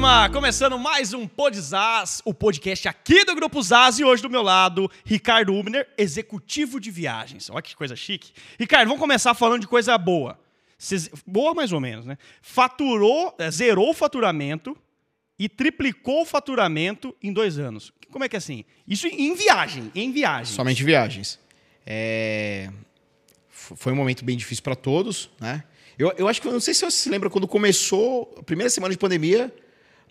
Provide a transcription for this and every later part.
turma! Começando mais um Podzaz, o podcast aqui do Grupo Zaz e hoje do meu lado, Ricardo Ubner, executivo de viagens. Olha que coisa chique. Ricardo, vamos começar falando de coisa boa. Cês- boa mais ou menos, né? Faturou, eh, zerou o faturamento e triplicou o faturamento em dois anos. Como é que é assim? Isso em viagem, em viagem. Somente viagens. É, Foi um momento bem difícil para todos, né? Eu, eu acho que, não sei se você se lembra, quando começou a primeira semana de pandemia,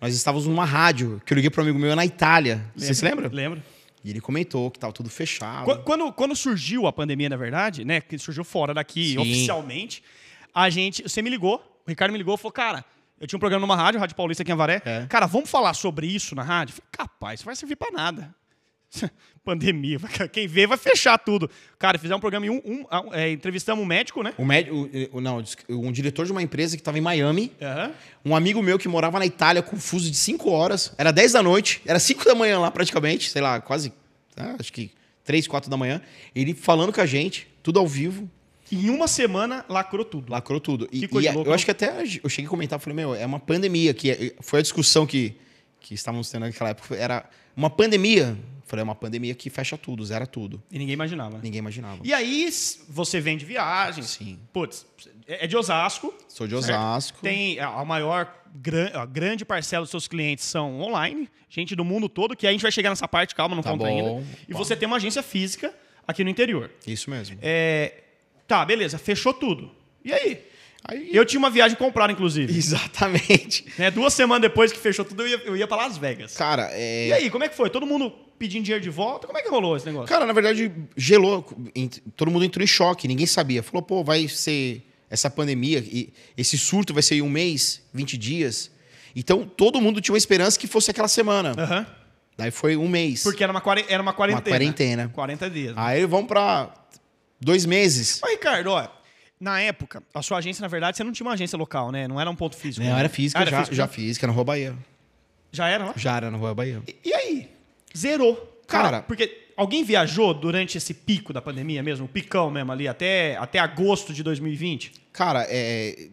nós estávamos numa rádio, que eu liguei para um amigo meu na Itália. Você se lembra? Lembro. E ele comentou que estava tudo fechado. Qu- Quando, quando surgiu a pandemia, na verdade, né? Que surgiu fora daqui Sim. oficialmente, a gente. Você me ligou, o Ricardo me ligou e falou, cara. Eu tinha um programa numa rádio, Rádio Paulista aqui em Avaré. É. Cara, vamos falar sobre isso na rádio? Eu falei, capaz, isso vai servir pra nada. Pandemia, quem vê vai fechar tudo. Cara, fizemos um programa em um. um- é, entrevistamos um médico, né? O médico, o- não, um diretor de uma empresa que estava em Miami, Aham. um amigo meu que morava na Itália com fuso de 5 horas, era 10 da noite, era 5 da manhã lá praticamente, sei lá, quase, ah, acho que 3, 4 da manhã, ele falando com a gente, tudo ao vivo, Em uma semana, lacrou tudo. Lacrou tudo. E, e louca, eu acho que até eu cheguei a comentar, falei, meu, é uma pandemia, que é- foi a discussão que, que estávamos tendo naquela época, era uma pandemia. Falei, é uma pandemia que fecha tudo, zera tudo. E ninguém imaginava. Ninguém imaginava. E aí, você vem de viagem. Sim. Putz, é é de Osasco. Sou de certo? Osasco. Tem a maior, a grande parcela dos seus clientes são online, gente do mundo todo, que a gente vai chegar nessa parte, calma, não Tá conta bom. ainda. E você tem uma agência física aqui no interior. Isso mesmo. É, tá, beleza, fechou tudo. E aí? Aí, Eu tinha uma viagem comprada, inclusive. Exatamente. Né, duas semanas depois que fechou tudo, eu ia, eu ia pra Las Vegas. Cara, é... E aí, como é que foi? Todo mundo pedindo dinheiro de volta? Como é que rolou esse negócio? Cara, na verdade, gelou. Todo mundo entrou em choque, ninguém sabia. Falou, pô, vai ser essa pandemia, e esse surto vai ser um mês, 20 dias. Então, todo mundo tinha uma esperança que fosse aquela semana. Aham. Daí foi um mês. Porque era uma, era uma quarentena. quarentena. 40 dias. Aí vamos pra dois meses. Mas, Ricardo, ó, na época, a sua agência, na verdade, você não tinha uma agência local, né? Não era um ponto físico. Não, né? era física, Ah, era já, físico, já né? física, na Rua Bahia. Já era lá? Já era na Rua Bahia. E, e aí? Zerou. Cara, Cara- porque alguém viajou durante esse pico da pandemia mesmo, o picão mesmo ali, até, até agosto de 2020? Cara, é...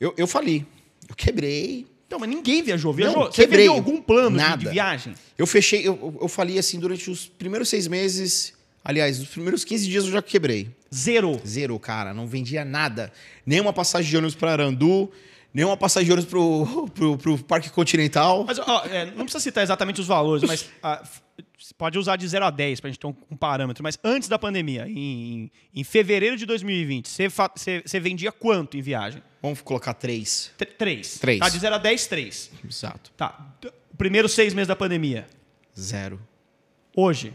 eu, eu falei. Eu quebrei. Então, mas ninguém viajou. Viajou? Não, você quebrei. vendeu algum plano de- Nada. de viagem? Eu fechei, eu- eu falei assim, durante os primeiros seis meses. Aliás, os primeiros 15 dias eu já quebrei. Zerou. Zero, cara. Não vendia nada. Nem uma passagem de ônibus para Arandu, nem uma passagem de ônibus pro, pro, pro Parque Continental. Mas, ó, é, não precisa citar exatamente os valores, mas ah, f- você pode usar de 0 a 10 pra gente ter um, um parâmetro. Mas antes da pandemia, em, em fevereiro de 2020, você, vendia quanto em viagem? Vamos colocar três. Tr- Três. Três. Tá, de 0 a 10, 3. Exato. Tá. Primeiros seis meses da pandemia. Zero. Hoje,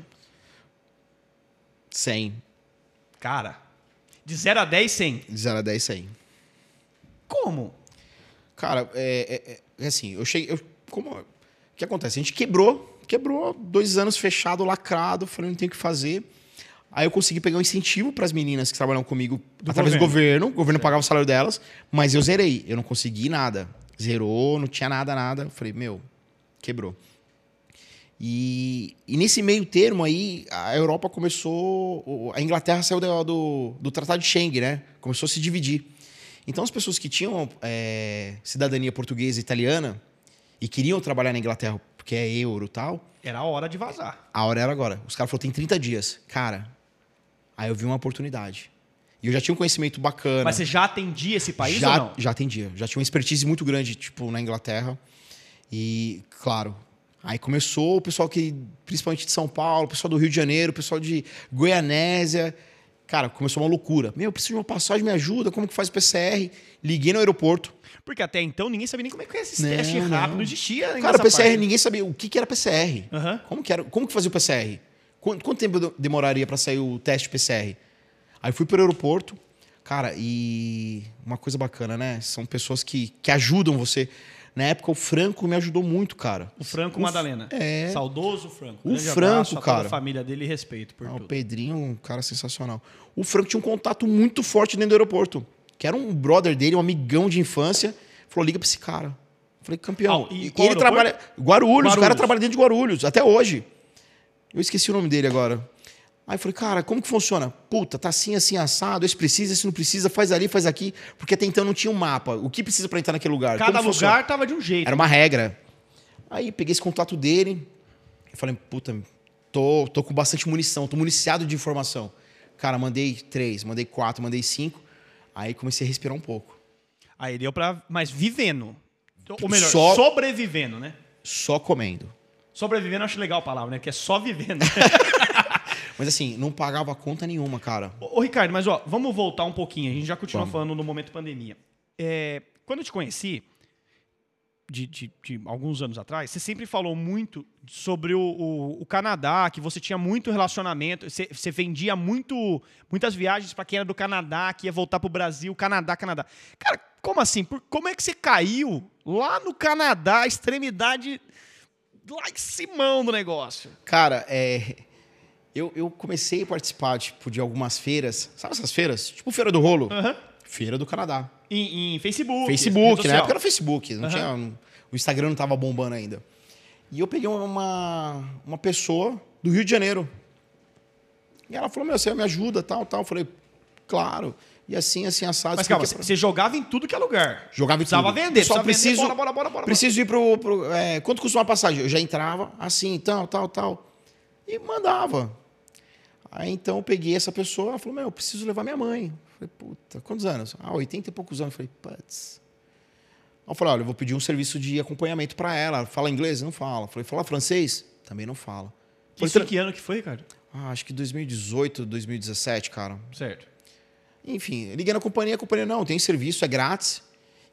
Cem. cara, de 0 a 10, 100. De zero a dez, cem. Como? Cara, é, é- é assim, eu cheguei. eu- como, o que acontece? A gente quebrou, quebrou dois anos fechado, lacrado, falei, não tem o que fazer. Aí eu consegui pegar um incentivo para as meninas que trabalham comigo Do através do governo. governo. O governo pagava o salário delas, mas eu zerei. Eu não consegui nada. Zerou, não tinha nada, nada. Eu falei, meu, quebrou. E, e nesse meio termo aí, a Europa começou. A Inglaterra saiu do, do, do Tratado de Schengen, né? Começou a se dividir. Então, as pessoas que tinham é, cidadania portuguesa e italiana e queriam trabalhar na Inglaterra porque é euro e tal, Era a hora de vazar. a hora era agora. Os caras falaram, tem 30 dias. Cara, aí eu vi uma oportunidade. E eu já tinha um conhecimento bacana. Mas você já atendia esse país já, ou não? Já atendia. Já tinha uma expertise muito grande, tipo, na Inglaterra. E, claro, aí começou o pessoal que, principalmente de São Paulo, o pessoal do Rio de Janeiro, o pessoal de Goianésia. Cara, começou uma loucura. Meu, eu preciso de uma passagem, me ajuda, como que faz o PCR? Liguei no aeroporto. Porque até então ninguém sabia nem como é que era esse Não, rápido. Não existia ainda Cara, PCR, ninguém sabia o que, que era PCR. Aham. Como, que era, como que fazia o PCR? Quanto, quanto tempo de- demoraria para sair o teste PCR? Aí fui para o aeroporto, cara, e uma coisa bacana, né? São pessoas que, que ajudam você. Na época, o Franco me ajudou muito, cara. O Franco O- Madalena. é. Saudoso Franco. O Grande Franco, cara. a família dele e respeito por Ah, o tudo. Pedrinho, um cara sensacional. O Franco tinha um contato muito forte dentro do aeroporto. Que era um brother dele, um amigão de infância. Falou, liga pra esse cara. Falei, campeão. Ah, e e ele aeroporto? trabalha. Guarulhos, o cara Guarulhos. trabalha dentro de Guarulhos, até hoje. Eu esqueci o nome dele agora. Aí eu falei, cara, como que funciona? Puta, tá assim, assim, assado, esse precisa, esse não precisa, faz ali, faz aqui. Porque até então não tinha um mapa. O que precisa para entrar naquele lugar? Cada Como funciona? lugar tava de um jeito. Era uma regra. Aí peguei esse contato dele. Eu falei, puta, tô, tô com bastante munição, tô municiado de informação. Cara, mandei três, mandei quatro, mandei cinco. Aí comecei a respirar um pouco. Aí deu pra. Mas vivendo. Ou melhor, Só- sobrevivendo, né? Só comendo. Sobrevivendo eu acho legal a palavra, né? Que é só vivendo. Mas assim, não pagava conta nenhuma, cara. Ô, ô, Ricardo, mas ó, vamos voltar um pouquinho. A gente já continua Vamos. falando no momento pandemia. É, quando eu te conheci, de, de- de alguns anos atrás, você sempre falou muito sobre o, o- o Canadá, que você tinha muito relacionamento, você, você vendia muito, muitas viagens para quem era do Canadá, que ia voltar pro Brasil, Canadá, Canadá. Cara, como assim? Por- como é que você caiu lá no Canadá, a extremidade lá em cima do negócio? Cara, é. Eu, eu comecei a participar, tipo, de algumas feiras. Sabe essas feiras? Tipo Feira do Rolo. Aham. Feira do Canadá. Em, em Facebook. Facebook, rede na época era Facebook. Não Aham. tinha, o Instagram não tava bombando ainda. E eu peguei uma, uma pessoa do Rio de Janeiro. E ela falou: Meu, você me ajuda, tal, tal. Eu falei: Claro. E assim, assim, assado. Mas calma, você jogava em tudo que é lugar. Jogava em Precisava tudo. vender, Só precisava preciso, vender, bora, bora, bora, bora. preciso ir pro... pro é, quanto custa uma passagem? Eu já entrava assim, tal, tal, tal. E mandava. Aí então eu peguei essa pessoa, ela falou, meu, eu preciso levar minha mãe. Eu falei, puta, quantos anos? Ah, 80 e poucos anos. Eu falei, putz. Aí eu falei, olha, eu vou pedir um serviço de acompanhamento para ela. Fala inglês? Não fala. Eu falei, fala francês? Também não fala. Isso que ano que foi, Ricardo? ah, acho que 2018, 2017, cara. Certo. Enfim, liguei na companhia, a companhia, não, tem serviço, é grátis.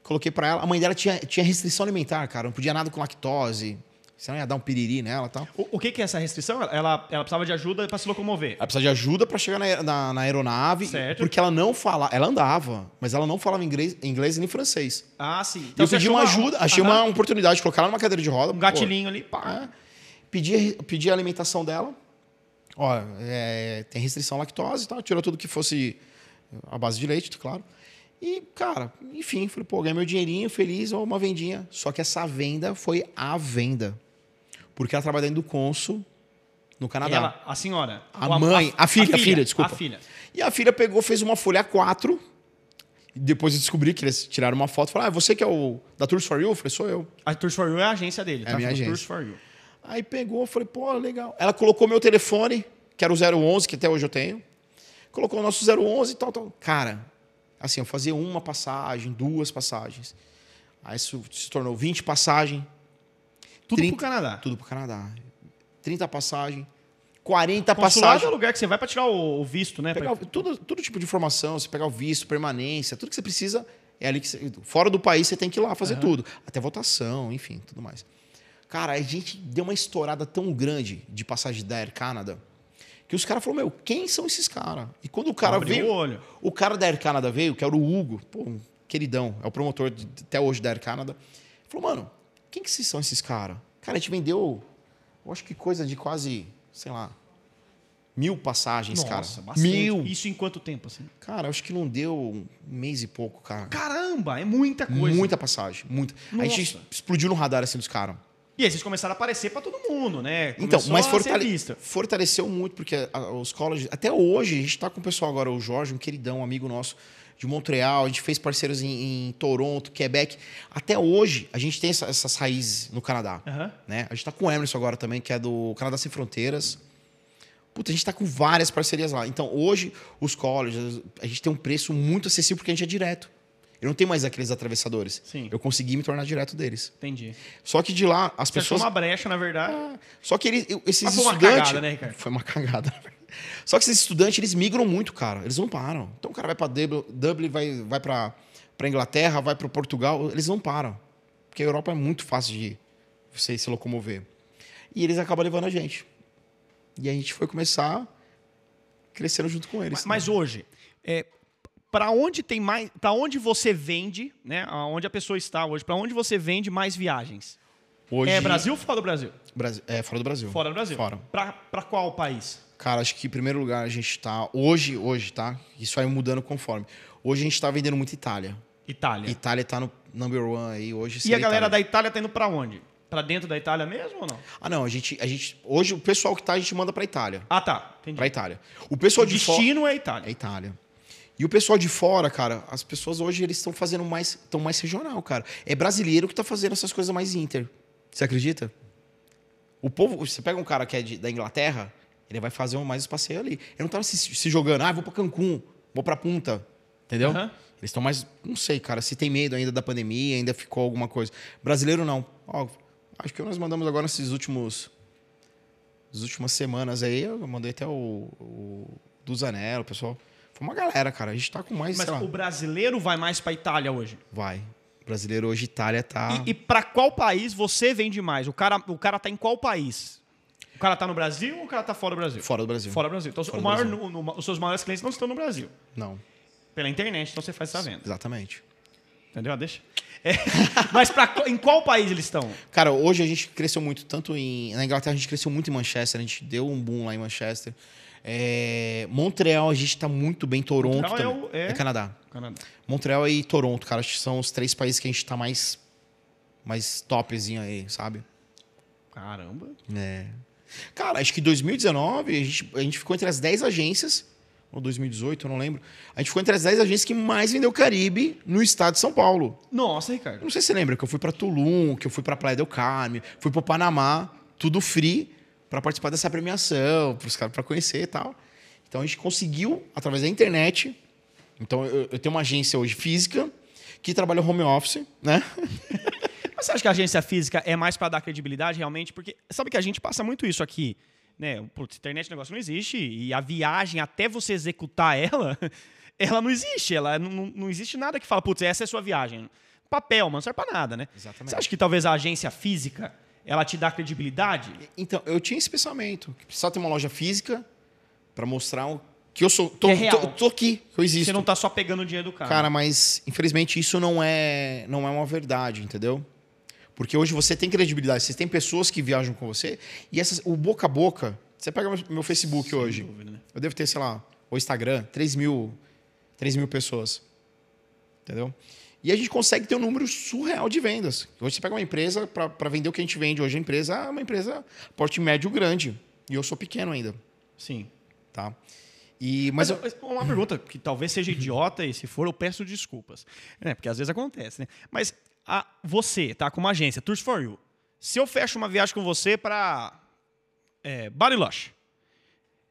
Coloquei pra ela. A mãe dela tinha, tinha restrição alimentar, cara. Não podia nada com lactose. Senão ia dar um piriri nela e tal. O, o que, que é essa restrição? Ela, ela precisava de ajuda para se locomover. Ela precisava de ajuda pra chegar na, na- na aeronave. Certo. Porque ela não falava. Ela andava, mas ela não falava inglês, inglês nem francês. Ah, sim. eu você pedi uma ajuda, achei uma oportunidade de colocar ela numa cadeira de roda. Um gatilhinho ali, pá. É. Pedi, pedi a alimentação dela. Ó, é, tem restrição à lactose e tal. Tirou tudo que fosse a base de leite, claro. E, cara, enfim, falei, pô, ganhei meu dinheirinho, feliz, uma vendinha. Só que essa venda foi a venda. Porque ela trabalha dentro do Consul no Canadá. Ela, a senhora. A mãe, a filha, a filha, desculpa. A filha. E a filha pegou, fez uma folha A4. E depois eu descobri que eles tiraram uma foto. Falaram, ah, você que é o da Tours for You? Eu falei, sou eu. A Tours for You é a agência dele, É tá? a minha agência. Tours for You. Aí pegou, eu falei, pô, legal. Ela colocou meu telefone, que era o 011, que até hoje eu tenho. Colocou o nosso 011 e tal, tal. Cara, assim, eu fazia uma passagem, duas passagens. Aí isso se tornou 20 passagens, Tudo 30 pro Canadá. tudo pro Canadá. 30 passagens, 40 Consulado é o passagens. lugar que você vai para tirar o, visto, né? Pegar, tudo, todo tipo de informação, você pegar o visto, permanência, tudo que você precisa é ali que você, fora do país você tem que ir lá fazer tudo, até votação, enfim, tudo mais. Cara, a gente deu uma estourada tão grande de passagem da Air Canada que os caras falaram, meu, quem são esses caras? E quando o cara Abriu veio, o olho. o cara da Air Canada veio, que era o Hugo, pô, um queridão, é o promotor de- até hoje da Air Canada, falou, mano, quem que são esses caras? Cara, a gente vendeu, eu acho que coisa de quase, sei lá, mil passagens, Nossa, cara. bastante. Mil. Isso em quanto tempo, assim? Cara, acho que não deu um mês e pouco, cara. Caramba, é muita coisa. Muita passagem, muita. A gente Nossa. explodiu no radar assim dos caras. E aí vocês começaram a aparecer para todo mundo, né? Então, Começou mas a fortale- fortaleceu muito, porque os colleges. Até hoje, a gente tá com o pessoal agora, o Jorge, um queridão, um amigo nosso de Montreal, a gente fez parceiros em, em Toronto, Quebec. Até hoje, a gente tem essa- essas raízes no Canadá. Aham. Né? A gente tá com o Emerson agora também, que é do Canadá Sem Fronteiras. Puta, a gente tá com várias parcerias lá. Então, hoje, os colleges, a gente tem um preço muito acessível porque a gente é direto. Eu não tenho mais aqueles atravessadores. Sim. Eu consegui me tornar direto deles. Entendi. Só que de lá, as Você achou pessoas. uma brecha, na verdade. Só que eles, eu- esses Mas foi uma estudantes. cagada, né, Ricardo? Foi uma cagada. Só que esses estudantes, eles migram muito, cara. Eles não param. Então o cara vai para Dublin, vai, vai para Inglaterra, vai para Portugal. Eles não param. Porque a Europa é muito fácil de você se locomover. E eles acabam levando a gente. E a gente foi começar crescendo junto com eles. Mas, mas hoje, é, para onde tem mais, para onde você vende, né? Onde a pessoa está hoje, para onde você vende mais viagens? hoje, É Brasil ou fora do Brasil? Brasil- é, fora do Brasil. Fora do Brasil. Fora. Para qual país? Cara, acho que em primeiro lugar a gente tá. Hoje, hoje, tá? Isso vai mudando conforme. Hoje a gente tá vendendo muito Itália. Itália. Itália tá no number one aí hoje. e a galera Itália. da Itália tá indo para onde? Pra dentro da Itália mesmo ou não? Ah, não, a gente, a gente. Hoje o pessoal que tá, a gente manda pra Itália. Ah, tá. Entendi. Pra Itália. O pessoal O de fora. destino é É Itália. Itália. E o pessoal de fora, cara, as pessoas hoje eles estão fazendo mais, estão mais regional, cara. É brasileiro que tá fazendo essas coisas mais inter. Você acredita? O povo, você pega um cara que é de- da Inglaterra, ele vai fazer um mais esse passeio ali. Ele não tá se, se jogando, ah, vou pra Cancún, vou pra Punta, entendeu? Aham. Eles estão mais, não sei, cara, se tem medo ainda da pandemia, ainda ficou alguma coisa. Brasileiro não. Ó, acho que nós mandamos agora nesses últimos as últimas semanas aí, eu mandei até o, o do Zanello, o pessoal. Foi uma galera, cara. A gente tá com mais, Mas o brasileiro vai mais pra Itália hoje. vai. Brasileiro hoje, Itália tá. E, e para qual país você vende mais? O cara, o cara tá em qual país? O cara tá no Brasil ou o cara tá fora do Brasil? Fora do Brasil. Fora do Brasil. Então, Fora do maior, Brasil. no- no- os seus maiores clientes não estão no Brasil. Não, Pela internet, então você faz essa venda. exatamente. Entendeu? Ah, Deixa. É, mas pra, em qual país eles estão? Cara, hoje a gente cresceu muito, tanto em. Na Inglaterra a gente cresceu muito em Manchester, a gente deu um boom lá em Manchester. É, Montreal a gente tá muito bem, Toronto Montreal é também. o- é- Canadá. Canadá. Montreal e Toronto, cara, acho que são os três países que a gente tá mais. Mais topzinho aí, sabe? Caramba. É. Cara, acho que 2019 a gente, a gente ficou entre as 10 agências, ou 2018, eu não lembro. A gente ficou entre as 10 agências que mais vendeu Caribe no estado de São Paulo. Nossa, Eu Ricardo. não sei se você lembra que eu fui pra Tulum, que eu fui pra Praia del Carme, fui pro Panamá, tudo free pra participar dessa premiação, pros caras para conhecer e tal. Então a gente conseguiu através da internet. Então eu, eu tenho uma agência hoje física que trabalha home office, né? Você acha que a agência física é mais pra dar credibilidade realmente? Porque sabe que a gente passa muito isso aqui. Né? Putz, internet negócio não existe. E a viagem, até você executar ela, ela não existe. Ela não, não- existe nada que fala, putz, essa é a sua viagem. Papel, mano, não serve pra nada, né? Exatamente. Você acha que talvez a agência física ela te dá credibilidade? Então, eu tinha esse pensamento. Que precisava ter uma loja física pra mostrar o- que eu sou. Tô, é tô, tô aqui, que eu existo. Você não tá só pegando o dinheiro do cara. Cara, mas infelizmente isso não é, não é uma verdade, entendeu? Porque hoje você tem credibilidade, você tem pessoas que viajam com você e essas, o boca a boca. Você pega meu, meu Facebook Sem hoje, dúvida, né? eu devo ter, sei lá, o Instagram, 3 mil, 3 mil pessoas. Entendeu? E a gente consegue ter um número surreal de vendas. Hoje você pega uma empresa para vender o que a gente vende. Hoje a empresa é uma empresa porte médio grande. E eu sou pequeno ainda, Sim. tá? E, mas, Mas, eu, eu- uma pergunta que talvez seja idiota e se for eu peço desculpas. Né? Porque às vezes acontece, né? Mas a- você tá com uma agência, Tours for You. Se eu fecho uma viagem com você para é, Bariloche,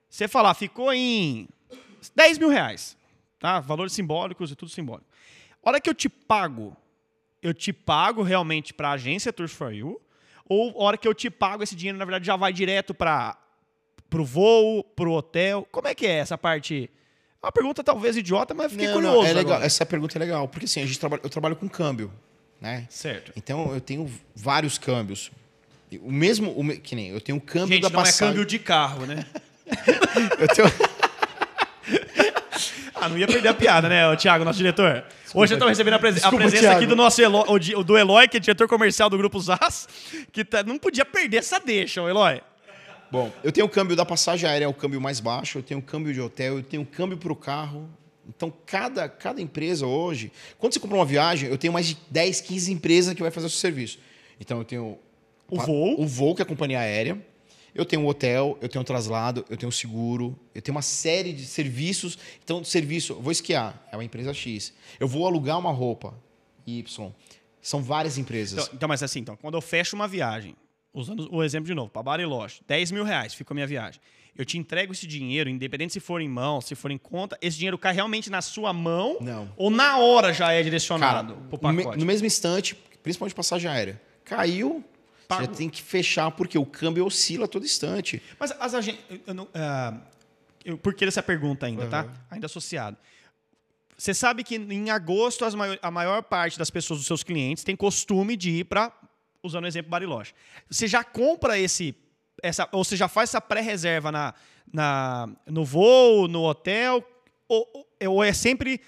você falar, ficou em 10 mil reais, tá? Valores simbólicos e tudo simbólico. A hora que eu te pago, eu te pago realmente para a agência Tours for You? Ou a hora que eu te pago, esse dinheiro, na verdade, já vai direto para pro voo, pro hotel? Como é que é essa parte? É uma pergunta talvez idiota, mas fiquei não, curioso. não, é legal. agora. Essa pergunta é legal, porque assim, a gente trabalha, eu trabalho com câmbio, né? Certo. Então eu tenho vários câmbios. O mesmo, o me- que nem eu tenho o câmbio Gente, da não é passagem. câmbio de carro, né? Eu tenho Ah, não ia perder a piada, né, ô, Thiago, nosso diretor? Hoje eu tô recebendo a, presen- a Desculpa, presença Thiago. aqui do nosso Eloy, o di- do Eloy, que é diretor comercial do Grupo ZAS, que tá- não podia perder essa deixa, ô Eloy. Bom, eu tenho o câmbio da passagem aérea, é o câmbio mais baixo, eu tenho o câmbio de hotel, eu tenho o câmbio para o carro. Então, cada, cada empresa hoje. Quando você compra uma viagem, eu tenho mais de 10, 15 empresas que vai fazer o seu serviço. Então, eu tenho O voo. o voo, que é a companhia aérea. Eu tenho o hotel, eu tenho o traslado, eu tenho o seguro, eu tenho uma série de serviços. Então, serviço, vou esquiar, é uma empresa X. Eu vou alugar uma roupa, Y. São várias empresas. Então, então, mas assim, então, quando eu fecho uma viagem, usando o exemplo de novo, para Bariloche, 10 mil reais fica a minha viagem. Eu te entrego esse dinheiro, independente se for em mão, se for em conta, esse dinheiro cai realmente na sua mão Não. ou na hora já é Cara, direcionado pro no, me- pacote? no mesmo instante, principalmente passagem aérea, caiu, Pago. você tem que fechar, porque o câmbio oscila a todo instante. Mas as agências. Eu- por que essa pergunta ainda, tá? Uhum. Ainda associado. Você sabe que em agosto maior- a maior parte das pessoas, dos seus clientes, tem costume de ir para, usando o exemplo Bariloche. Você já compra esse, essa, ou você já faz essa pré-reserva na, na, no voo, no hotel, ou, ou- é sempre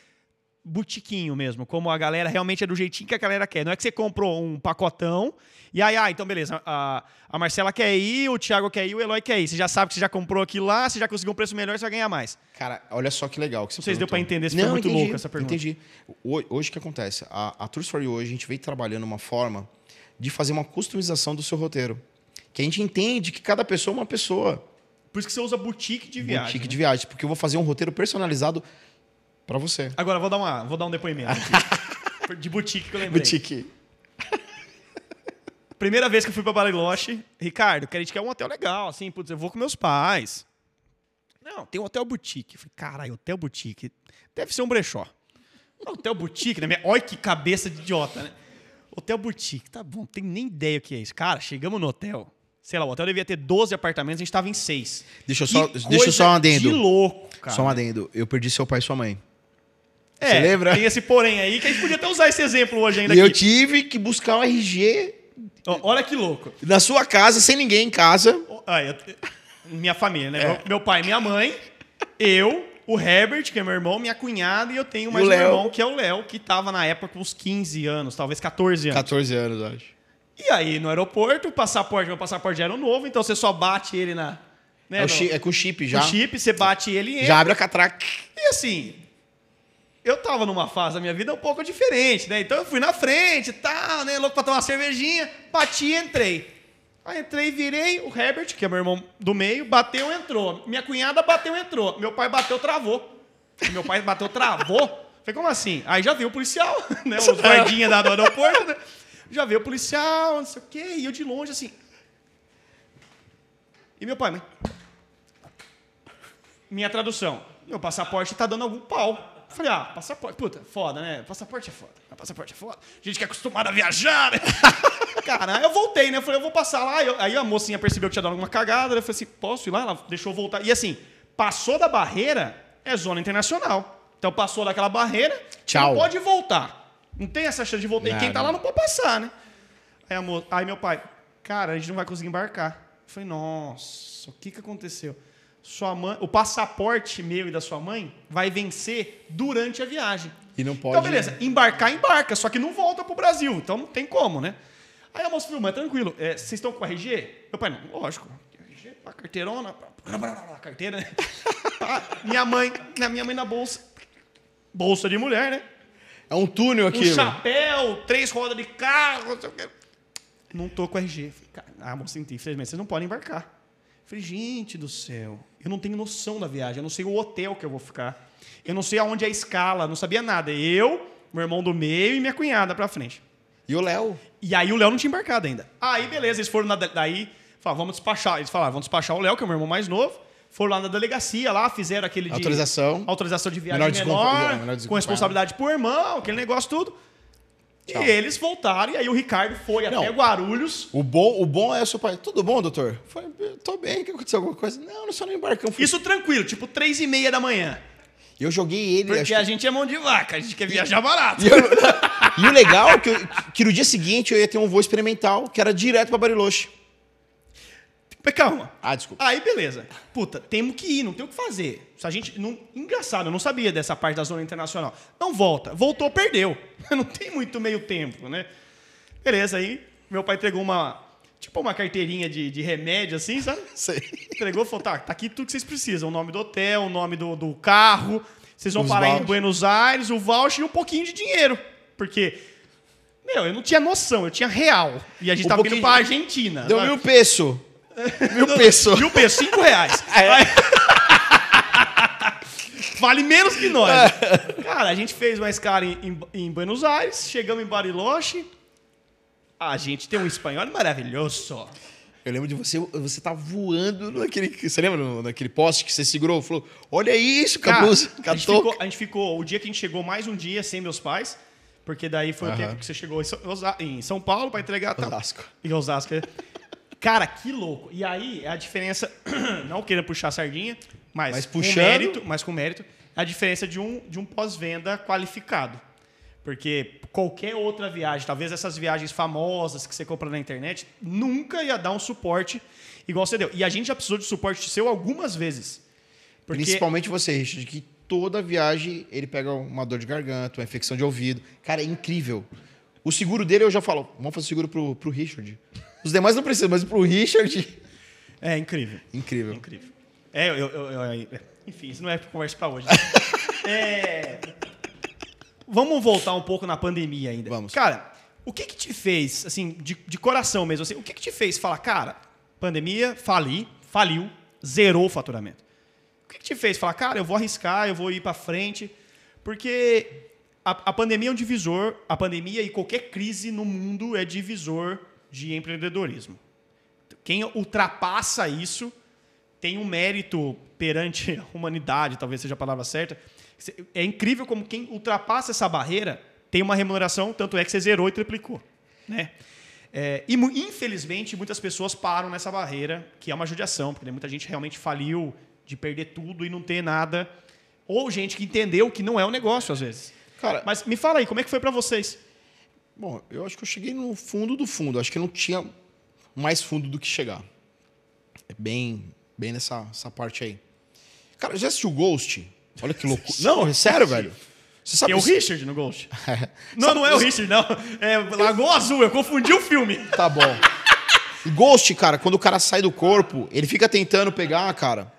botiquinho mesmo, como a galera realmente é do jeitinho que a galera quer. Não é que você comprou um pacotão e aí, ah, então beleza, a, a Marcela quer ir, o Thiago quer ir, o Eloy quer ir. Você já sabe que você já comprou aquilo lá, você já conseguiu um preço melhor, você vai ganhar mais. Cara, olha só que legal que você Não sei se deu pra entender, se foi muito entendi, louco essa pergunta. Entendi. Ho- Hoje o que acontece? A, a Tours for You hoje, a gente vem trabalhando uma forma de fazer uma customização do seu roteiro. Que a gente entende que cada pessoa é uma pessoa. Por isso que você usa boutique de viagem. Boutique né? de viagem, porque eu vou fazer um roteiro personalizado para você. Agora, vou dar, uma, vou dar um depoimento aqui. de boutique que eu lembrei. Boutique. Primeira vez que eu fui pra Bariloche, Ricardo, que a gente quer um hotel legal, assim, putz, eu vou com meus pais. Não, tem um hotel boutique. Eu falei, caralho, hotel boutique. Deve ser um brechó. Hotel boutique, né? Olha que cabeça de idiota, né? Hotel boutique, tá bom, não tenho nem ideia o que é isso. Cara, chegamos no hotel. Sei lá, o hotel devia ter 12 apartamentos, a gente tava em 6. Deixa eu só, Que deixa eu só um adendo. De louco, cara. Só um adendo. Eu perdi seu pai e sua mãe. É, Você lembra? Tem esse porém aí que a gente podia até usar esse exemplo hoje ainda E eu aqui. tive que buscar um RG Olha que louco. na sua casa, sem ninguém em casa. Ah, eu- minha família, né? É. Meu, pai, minha mãe, eu, o Herbert, que é meu irmão, minha cunhada, e eu tenho mais o um irmão, que é o Léo, que tava na época com uns 15 anos, talvez 14 anos. 14 anos, eu acho. E aí, no aeroporto, o passaporte, meu passaporte já era novo, então você só bate ele na. Né, É, o no- chi- é com chip já. no chip, você bate ele e entra. Já abre a catraca. E assim, eu tava numa fase da minha vida um pouco diferente, né? Então eu fui na frente e tal, né? Louco pra tomar uma cervejinha, bati e entrei. Aí entrei, virei, o Herbert, que é meu irmão do meio, bateu, entrou. Minha cunhada bateu, entrou. Meu pai bateu, travou. Meu pai bateu, travou. Falei, como assim? Aí já veio o policial, né? Os guardinhas da do aeroporto, né? Já veio o policial, não sei o quê, e eu de longe, assim. E meu pai, mãe, minha tradução. Meu passaporte tá dando algum pau. Falei, ah, passaporte. Puta, foda, né? Passaporte é foda. Passaporte é foda. Gente que é acostumada a viajar, né? Cara, eu voltei, né? Eu falei, eu vou passar lá. Aí eu- Aí a mocinha percebeu que tinha dado alguma cagada. Eu falei assim, posso ir lá? Ela deixou eu voltar. E assim, passou da barreira, é zona internacional. Então passou daquela barreira, Tchau. pode voltar. Não tem essa chance de voltar. E quem tá lá não pode passar, né? Aí, a mo... aí meu pai, cara, a gente não vai conseguir embarcar. Eu falei, nossa, o que, que aconteceu? Sua mãe, o passaporte meu e da sua mãe vai vencer durante a viagem. E não pode. Então, beleza, embarcar, embarca, só que não volta pro Brasil, então não tem como, né? Aí a moça falou, mas tranquilo, é, vocês estão com RG? Meu pai, não, lógico. RG, pá, carteirona, pá, carteira, né? Minha mãe, minha mãe na bolsa, bolsa de mulher, né? É um túnel Um aqui. velho. chapéu, três rodas de carro, não sei o quê. Não tô com RG. Falei, cara, ah, moça, infelizmente, vocês não podem embarcar. Falei, gente do céu, eu não tenho noção da viagem, eu não sei o hotel que eu vou ficar. Eu não sei aonde é a escala, não sabia nada. Eu, meu irmão do meio e minha cunhada pra frente. E o Léo? E aí o Léo não tinha embarcado ainda. Aí, beleza, eles foram na. Daí, falaram, vamos despachar. Eles falaram, vamos despachar o Léo, que é o meu irmão mais novo. Foram lá na delegacia, lá, fizeram aquele de. Autorização. Autorização de viagem Menor menor, menor com responsabilidade pro irmão, aquele negócio tudo. Tchau. E eles voltaram, e aí o Ricardo foi Não. até Guarulhos. O bom, o bom é o seu pai. Tudo bom, doutor? Falei, tô bem, que aconteceu alguma coisa? Não, não só não embarcamos. Isso tranquilo, tipo três e meia da manhã. Eu joguei ele. Porque a que- gente é mão de vaca, a gente quer viajar barato. E, eu- e o legal é que, eu- que no dia seguinte eu ia ter um voo experimental que era direto pra Bariloche. Calma. Ah, desculpa. Aí, beleza. Puta, temos que ir, não tem o que fazer. Se a gente. Não... Engraçado, eu não sabia dessa parte da zona internacional. Não volta. Voltou, perdeu. Não tem muito meio tempo, né? Beleza, aí meu pai entregou uma. Tipo uma carteirinha de, de remédio, assim, sabe? Sei. Entregou e falou: tá, tá aqui tudo que vocês precisam. O nome do hotel, o nome do, do carro. Vocês vão Os parar em. Buenos Aires, o voucher e um pouquinho de dinheiro. Porque. Meu, eu não tinha noção, eu tinha real. E a gente Um tava indo pra Argentina. Deu sabe? mil peso. Mil peso. Mil pesos, cinco reais. É. Aí- vale menos que nós. Cara, a gente fez uma escala em, em- em Buenos Aires, chegamos em Bariloche. A gente tem um espanhol maravilhoso. Eu lembro de você, você tá voando naquele. Você lembra naquele poste que você segurou? Falou: Olha isso, cabuza. a, gente Catou. ficou, a gente ficou, o dia que a gente chegou mais um dia sem meus pais, porque daí foi o Aham. tempo que você chegou em São, Paulo para entregar. tal. Osasco. Em Osasco. É. Cara, que louco. E aí, a diferença, não querendo puxar a sardinha, mas, Mas com puxando- mérito, mas com mérito, a diferença de um, de um pós-venda qualificado. Porque qualquer outra viagem, talvez essas viagens famosas que você compra na internet, nunca ia dar um suporte igual você deu. E a gente já precisou de suporte seu algumas vezes. Porque Principalmente você, Richard, que toda viagem ele pega uma dor de garganta, uma infecção de ouvido. Cara, é incrível. O seguro dele eu já falo, vamos fazer seguro pro, pro Richard. Os demais não precisam, mas pro Richard. é incrível. Incrível. Incrível. É, eu, eu- eu- enfim, isso não é conversa pra hoje. né? É, vamos voltar um pouco na pandemia ainda. Vamos. Cara, o que que te fez, assim, de, de coração mesmo, assim, o que que te fez falar, cara, pandemia, fali, faliu, zerou o faturamento? O que que te fez falar, cara, eu vou arriscar, eu vou ir para frente? Porque a, a pandemia é um divisor, a pandemia e qualquer crise no mundo é divisor de empreendedorismo. Quem ultrapassa isso tem um mérito perante a humanidade, talvez seja a palavra certa. É incrível como quem ultrapassa essa barreira tem uma remuneração, tanto é que você zerou e triplicou. Né? É, e infelizmente muitas pessoas param nessa barreira, que é uma judiação, porque muita gente realmente faliu de perder tudo e não ter nada. Ou gente que entendeu que não é um negócio às vezes. Cara, Mas me fala aí, como é que foi para vocês? Bom, eu acho que eu cheguei no fundo do fundo. Acho que não tinha mais fundo do que chegar. É bem, bem nessa essa parte aí. Cara, já assistiu Ghost? Olha que loucura. não, é sério, velho. Você sabe é o Richard no Ghost. não, não é o Richard, não. É Lagoa Azul, eu confundi o filme. Tá bom. Ghost, cara, quando o cara sai do corpo, ele fica tentando pegar, cara.